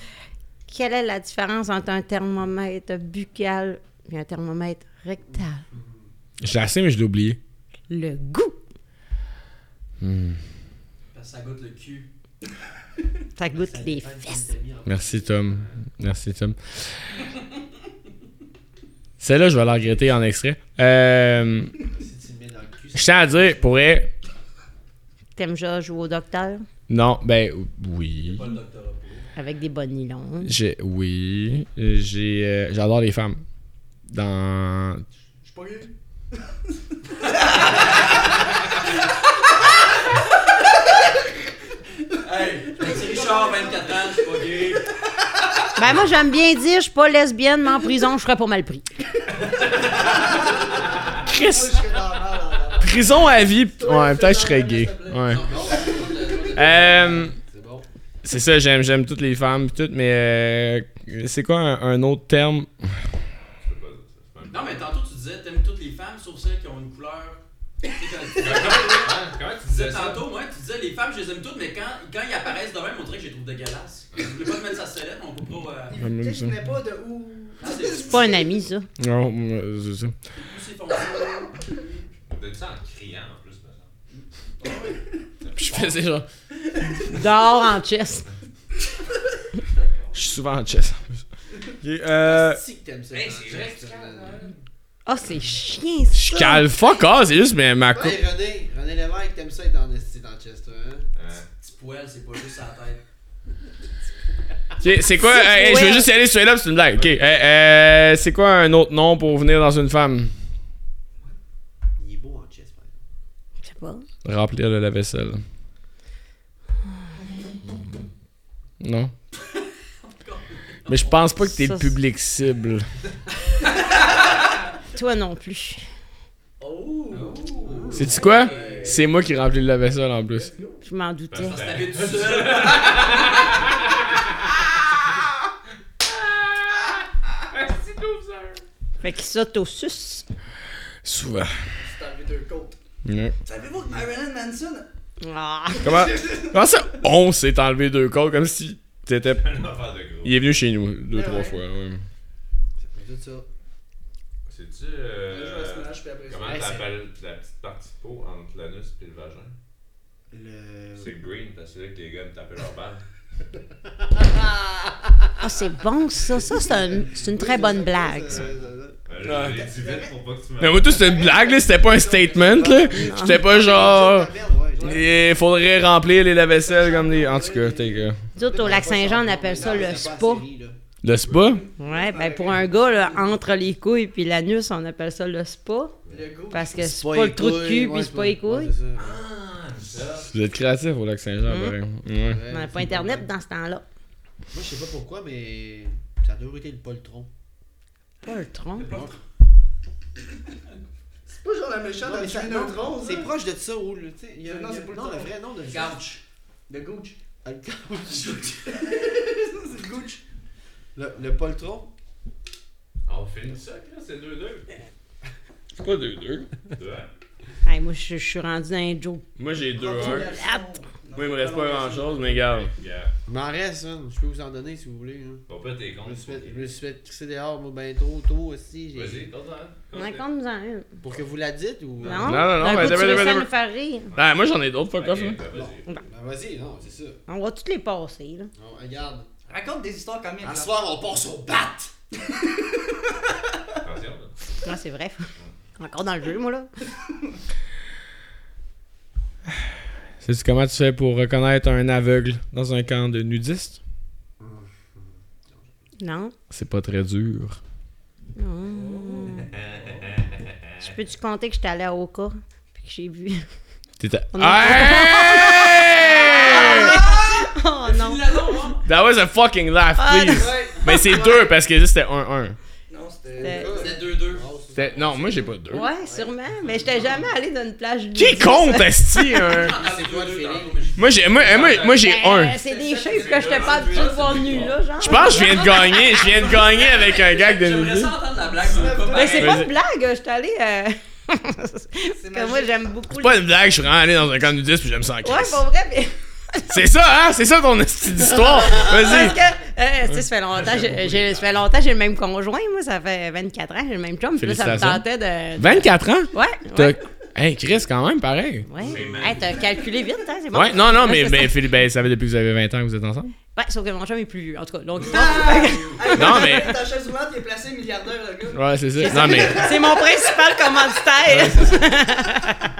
Quelle est la différence entre un thermomètre buccal et un thermomètre rectal? Je assez, mais je l'ai oublié. Le goût. Parce que ça goûte le cul. Ça goûte les fesses. Merci, Tom. Merci, Tom. Celle-là, je vais la regretter en extrait. Euh, Si tu le mets dans le cul, je tiens à dire, pour T'aimes déjà jouer au docteur? Non, ben oui. Pas le doctorat pour. avec des bonnes nylons? J'ai, oui. J'ai, euh, j'adore les femmes. Dans. Je suis pas gay. Hey, c'est Richard, 24 ans, je suis pas gay. Ben moi, j'aime bien dire, je suis pas lesbienne, mais en prison, je serais pas mal pris. Chris! Prison à vie. Ouais, peut-être que je serais gay. Ouais. Euh, C'est bon. c'est ça, j'aime, j'aime toutes les femmes pis tout, mais euh, c'est quoi un, un autre terme? Non, mais tantôt, tu disais, t'aimes toutes les femmes, sauf celles qui ont une couleur. Tu sais, quand-? Comment tu disais tantôt, moi, tu disais les femmes, je les aime toutes, mais quand, quand ils apparaissent de même, on dirait que je les trouve dégueulasses. Je voulais pas te mettre sa sellette, mais on peut pas. Euh... Tu sais, je pas de où. Ah, c'est pas un ami, ça. Non, c'est ça. c'est ça en criant en plus, semble. Je faisais genre. Dehors en chest. Je suis souvent en chess. Ok, euh, Si que t'aimes ça. Hey, hein, c'est vrai que tu euh, Ah, c'est chiant, ça. je cale fuck off, c'est juste mais ma coupe. Ouais, René, René Lévesque, t'aimes ça être en esti dans le chest, toi, hein? Hein? Petit poil, c'est pas juste sa tête. C'est quoi? euh, hey, je veux juste y aller straight up, c'est une blague. Ok, euh, euh, c'est quoi un autre nom pour venir dans une femme? Il est beau en chest, par exemple. Je sais pas. Remplir le lave-vaisselle. Non? Mais je pense pas que t'es Ça, public cible. Toi non plus. C'est-tu quoi? C'est moi qui remplis le lave-vaisselle en plus. Je m'en doutais. Fait qu'il s'auto-suce. Souvent. C'est enlevé deux côtes. Ouais. Savez-vous que Marilyn Manson. Ah. Comment, comment ça, on s'est enlevé deux côtes comme si t'étais. Il est venu chez nous deux, Ouais, trois ouais. fois. ouais. C'est tout ça. C'est-tu. Euh, comment t'appelles la petite partie de peau entre l'anus et le vagin? Le. C'est green parce que c'est là que les gars me tapaient leur balle. Ah, c'est bon, ça. Ça, c'est un- c'est une très bonne blague, ça. Euh, Je l'ai dit vite pour pas que tu me. Mais moi, tout c'était une blague, là. C'était pas un statement, là. C'était pas genre. Il faudrait remplir les lave-vaisselles comme des. En tout cas, t'es gars. Nous autres, au lac Saint-Jean, on appelle ça le spa. Le spa? Ouais, ben pour un gars, là, entre les couilles puis l'anus, on appelle ça le spa. Parce que c'est pas le trou de cul puis c'est pas les couilles. Vous êtes créatif au lac Saint-Jean, pareil. Ouais. On n'avait pas Internet dans ce temps-là. Moi, je sais pas pourquoi, mais ça a toujours été le poltron. Pas le tronc. C'est pas genre la méchante un non, neutron, C'est proche de ça, où le. tu sais, il y a- Non, il y a- c'est pas le Non, tronc. le vrai nom de Couch. Le gooch. Ah, le couch. C'est le gooch. Le, le poltron. On finit ça, c'est 2-2. C'est pas 2-2. Ouais. Hey, moi, je je suis rendu dans un joke. Moi, j'ai 2-1. plate. Moi, il me reste pas grand-chose, mais gars. Gars, Il m'en reste, hein. Je peux vous en donner si vous voulez. hein. Bon, pas tes Je comptes. me suis fait, je me suis fait crisser dehors, moi, ben trop tôt aussi. j'ai- Vas-y, compte On a compte nous en une. Pour que vous la dites ou? Non, non, non, mais coup, tu d'abord, d'abord, faire rire. Ah, moi, j'en ai d'autres, fuck off, là. vas-y. Ben vas-y, non, c'est ça. On va toutes les passer, là. Non, regarde. Raconte des histoires comiques. À là. soir, on passe au bat! Attention, là. Ah, c'est vrai. Encore dans le jeu, moi, là. Sais-tu comment tu fais pour reconnaître un aveugle dans un camp de nudistes? Non. C'est pas très dur. Non. Je peux-tu compter que j'étais allé à Oka? Puis que j'ai vu? T'étais. On a- Hey! Oh non. That was a fucking laugh, Ah, please. Mais c'est deux parce que là, c'était 1-1. Non, c'était. C'était- C'était 2-2. C'était- Non, moi j'ai pas deux. Ouais, sûrement. Mais j'étais jamais allé dans une plage Qui compte, Esti? un- C'est toi le feeling. Moi j'ai moi, moi, moi, j'ai Ben, un. C'est des shapes que j'étais pas habitué de voir nu là, genre. Je pense que je viens de gagner. Je viens de gagner avec un gag de nudiste. mais c'est pas une blague, j'étais allé. Euh... Parce que moi j'aime beaucoup. C'est pas une blague, je suis vraiment allé dans un camp nudiste puis j'aime ça en Ouais, crise. pour vrai, mais. C'est ça, hein? C'est ça ton esti d'histoire. Vas-y. Parce que, euh, tu sais, ça fait longtemps, j'ai- j'ai- ça fait longtemps que j'ai le même conjoint, moi, ça fait 24 ans, j'ai le même chum, puis là, ça me Félicitations. tentait de. 24 ans? Ouais, T'as- ouais. Hey, Chris, quand même, pareil. Ouais. Hey, t'as calculé vite, hein, c'est bon. Ouais, non, non, mais c'est ben, ça. Philippe, ben, ça fait depuis que vous avez 20 ans que vous êtes ensemble. Ouais, sauf que mon chum est plus vieux, en tout cas, longue Ah! histoire. Non, mais- Ta chaise il est placé milliardaire, le gars. Ouais, c'est ça. Non, mais, c'est mon principal commanditaire.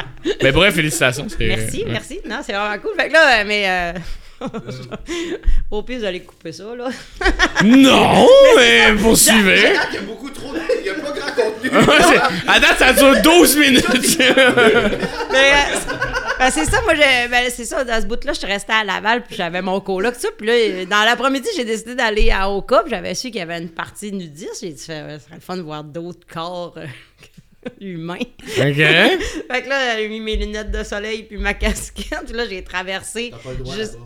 mais bref, félicitations. merci, ouais. merci. Non, c'est vraiment cool. Fait que là, euh, mais. Euh... Au pire, vous allez couper ça, là. Non, mais poursuivez. Il y a beaucoup trop de. Il y a pas grand contenu. À date, ça dure 12 minutes. Mais euh, c'est- ben, c'est ça, moi, j'ai- ben, c'est ça, dans ce bout-là, je suis restée à Laval, puis j'avais mon coloc, tout ça. Puis là, dans l'après-midi, j'ai décidé d'aller à Oka, puis j'avais su qu'il y avait une partie nudiste. J'ai dit, ça serait le fun de voir d'autres corps humains. ok. Fait que là, j'ai mis mes lunettes de soleil, puis ma casquette, puis là, j'ai traversé. T'as pas le droit Juste-.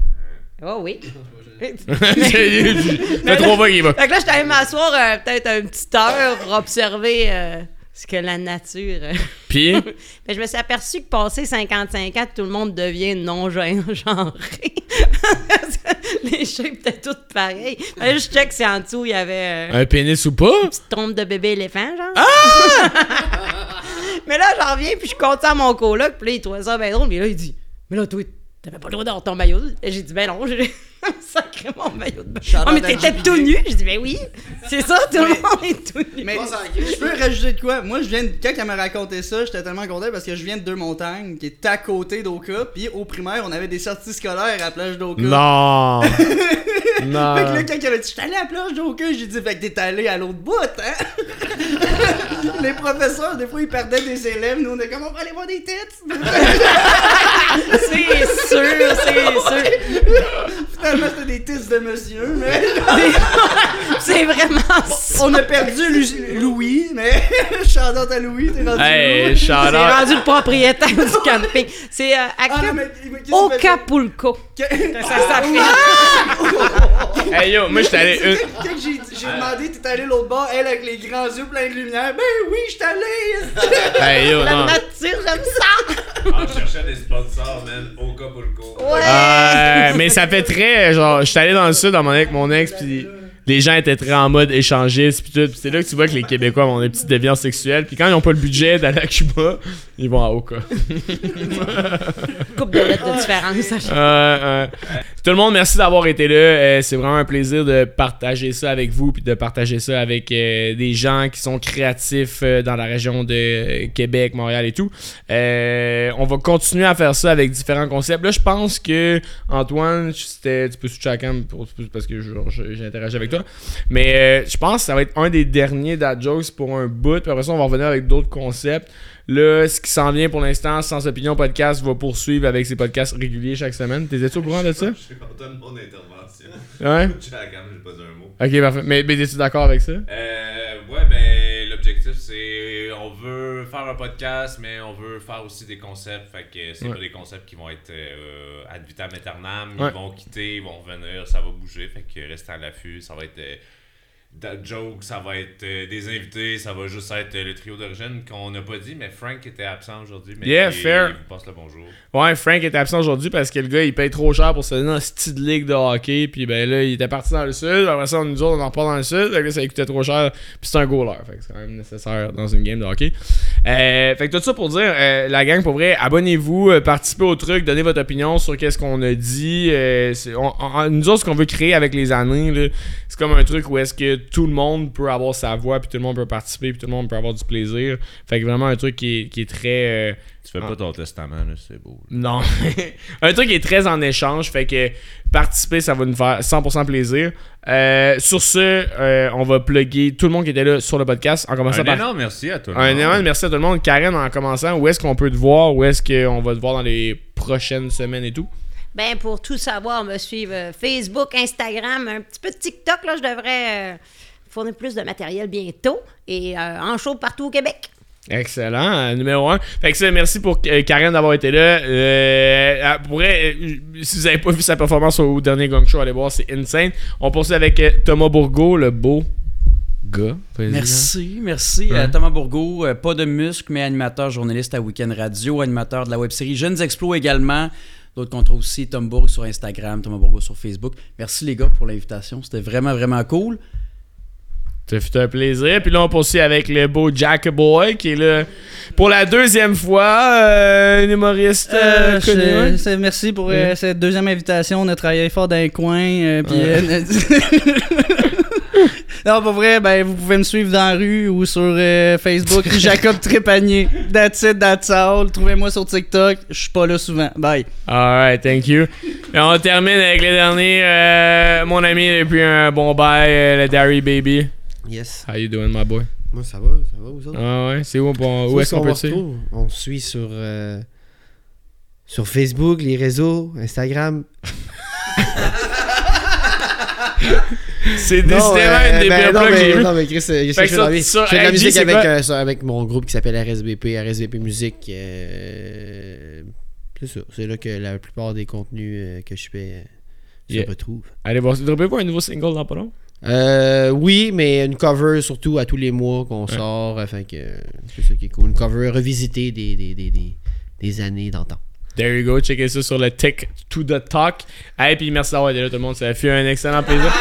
Oh oui. Fait trois fois qu'il. Fait que là, j'étais allée m'asseoir euh, peut-être une petite heure pour observer euh, ce que la nature. euh, Puis, Mais je me suis aperçu que passé 55 ans, tout le monde devient non-genré. Les shapes étaient toutes pareilles. Là, je check si en dessous, il y avait euh, un pénis ou pas? une petite trompe de bébé éléphant, genre. mais là, j'en reviens, puis je compte ça à mon coloc, puis là, il trouvait ça bien drôle. Mais là, il dit Mais là, toi, t'avais pas le droit d'avoir ton maillot. Et j'ai dit Ben non, j'ai sacré mon maillot de bain. Oh, mais t'étais tout nu. J'ai dit Ben oui, c'est ça, tout le monde est tout nu. Mais je peux rajouter de quoi? Moi, je viens de- quand elle m'a raconté ça, j'étais tellement content parce que je viens de Deux-Montagnes, qui est à côté d'Oka. Puis au primaire, on avait des sorties scolaires à la plage d'Oka. Non. Fait que non. là, quand il avait dit, je suis allé à la plage d'Oka, j'ai dit, fait que t'es allé à l'autre bout, hein? Les professeurs, des fois, ils perdaient des élèves. Nous, on est comme, on va aller voir des têtes. C'est sûr, c'est sûr. Finalement, c'était des tits de monsieur, mais. C'est vraiment ça. On a perdu Lu- Louis, mais. Shout-out à Louis, t'es rendu Hey, shout C'est rendu le propriétaire du camping. C'est euh, à Ah, non, Cap- mais. mais qu'est-ce que tu fais? Acapulco. Que- Ça s'appelle. Hey yo, moi j'étais allé une. Quand j'ai j'ai demandé, t'es allé l'autre bord, elle avec les grands yeux pleins de lumière. Ben oui, j'étais allé! Hey yo, La non. nature, j'aime ça. Ah, je cherchais des sponsors, man. Au cas pour le coup. Ouais. Euh, mais ça fait très genre j'étais allé dans le sud à mon avec mon ex puis les gens étaient très en mode échangiste puis tout. Puis c'est là que tu vois que les Québécois ont des petites déviances sexuelles puis quand ils ont pas le budget d'aller à Cuba ils vont à Oka. Coupe de lettres de différence. Euh, euh, tout le monde merci d'avoir été là. Euh, c'est vraiment un plaisir de partager ça avec vous puis de partager ça avec euh, des gens qui sont créatifs euh, dans la région de Québec Montréal et tout. Euh, on va continuer à faire ça avec différents concepts. Là je pense que Antoine c'était tu peux switcher à la cam pour- parce que interagi avec toi. Mais euh, je pense que ça va être un des derniers dad jokes pour un bout puis après ça on va revenir avec d'autres concepts Là, ce qui s'en vient pour l'instant, Sans Opinion Podcast va poursuivre avec ses podcasts réguliers chaque semaine. T'es-tu au courant de ça? Je suis content de mon intervention. Ouais. Hein, j'ai pas dit un mot. Ok, parfait. Mais, mais es-tu d'accord avec ça? Euh, ouais, ben, l'objectif, c'est. On veut faire un podcast, mais on veut faire aussi des concepts. Fait que c'est Ouais. pas des concepts qui vont être euh, ad vitam aeternam. Ouais. Ils vont quitter, ils vont revenir, ça va bouger. Fait que restez à l'affût. Ça va être. euh, dad jokes, ça va être euh, des invités, ça va juste être euh, le trio d'origine qu'on n'a pas dit, mais Frank était absent aujourd'hui. Mais Yeah, il- fair. Il vous passe le bonjour. Ouais, Frank était absent aujourd'hui parce que le gars il paye trop cher pour se donner un style de ligue de hockey. Puis ben là, il était parti dans le sud. Après ça, nous autres, on en repart dans le sud. Fait que là, ça coûtait trop cher. Puis c'est un goaler. Fait que c'est quand même nécessaire dans une game de hockey. Euh, fait que tout ça pour dire, la gang, pour vrai, abonnez-vous, participez au truc, donnez votre opinion sur qu'est-ce qu'on a dit. On- on- nous autres, ce qu'on veut créer avec les années, c'est comme un truc où est-ce que tout le monde peut avoir sa voix, puis tout le monde peut participer, puis tout le monde peut avoir du plaisir. Fait que vraiment un truc qui est, qui est très. euh, Tu fais pas ton testament, là, c'est beau. non. un truc qui est très en échange, fait que participer, ça va nous faire 100% plaisir. Euh, sur ce, euh, on va plugger tout le monde qui était là sur le podcast, en commençant Un par... énorme merci à tout le Un monde. énorme merci à tout le monde. Karen, en commençant, où est-ce qu'on peut te voir? Où est-ce qu'on va te voir dans les prochaines semaines et tout? Ben, pour tout savoir, me suivre euh, Facebook, Instagram, un petit peu de TikTok, là, je devrais euh, fournir plus de matériel bientôt et euh, en show partout au Québec. Excellent, numéro 1. Fait que ça, merci pour euh, Karen d'avoir été là. Euh, elle pourrait, euh, si vous avez pas vu sa performance au dernier Gong Show, allez voir, c'est insane. On poursuit avec euh, Thomas Bourgault, le beau gars. Merci, merci. Ouais. Euh, Thomas Bourgault, euh, pas de muscle, mais animateur, journaliste à Weekend Radio, animateur de la web-série Jeunes Explos également. D'autres contrats aussi, Tom Bourg sur Instagram, Thomas Bourgault sur Facebook. Merci les gars pour l'invitation, c'était vraiment, vraiment cool. Ça fait un plaisir. Puis là, on poursuit avec le beau Jack Boy qui est là pour la deuxième fois. euh, un humoriste euh, Euh, connu. je- ouais. c'est- merci pour euh, cette deuxième invitation. On a travaillé fort dans les coins. euh, puis, Ouais. non, pour vrai, ben, vous pouvez me suivre dans la rue ou sur euh, Facebook. Jacob Trépanier. That's it, that's all. Trouvez-moi sur TikTok. Je suis pas là souvent. Bye. Alright, thank you. Et on termine avec le dernier. euh, mon ami depuis un bon bail, euh, le Derry Baby. Yes. How you doing, my boy? Moi, ça va, ça va, vous autres? Ah ouais, c'est où, on- où est-ce qu'on on peut suivre? retrouve. On se suit sur, euh, sur Facebook, les réseaux, Instagram. C'est décidément euh, une des ben, pires non, que j'ai non, mais Chris, euh, je que je fais dans la vie? sur Je fais de la musique avec, euh, avec mon groupe qui s'appelle RSVP, RSVP Musique. euh, c'est ça. C'est là que la plupart des contenus euh, que je fais se Yeah. retrouvent. Allez voir, pas un nouveau single dans pas long? Euh, oui, mais une cover surtout à tous les mois qu'on sort. Enfin que c'est ça qui est cool. Une cover revisitée des, des, des, des, des années d'antan. There you go, checkez ça sur le Tech to the Talk. Hey, puis merci d'avoir été là tout le monde, ça a fait un excellent plaisir.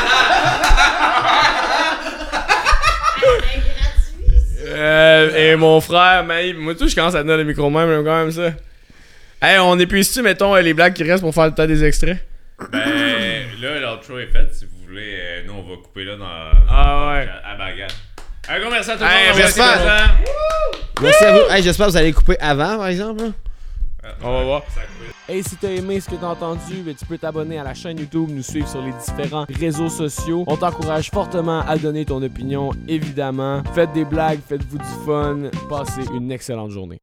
Euh, et mon frère, Maï, moi tout, je commence à tenir le micro même, j'aime quand même ça. Hey, on épuise-tu, mettons, euh, les blagues qui restent pour faire le temps des extraits? Ben, là, l'outro est fait. Si vous voulez, euh, nous, on va couper là dans. Ah ouais. À bagarre. Un gros merci à tout le Hey, monde. merci. Merci à vous. Hey, J'espère que vous allez couper avant, par exemple. là. On va voir. Hey, si t'as aimé ce que t'as entendu, ben, tu peux t'abonner à la chaîne YouTube, nous suivre sur les différents réseaux sociaux. On t'encourage fortement à donner ton opinion, évidemment. Faites des blagues, faites-vous du fun. Passez une excellente journée.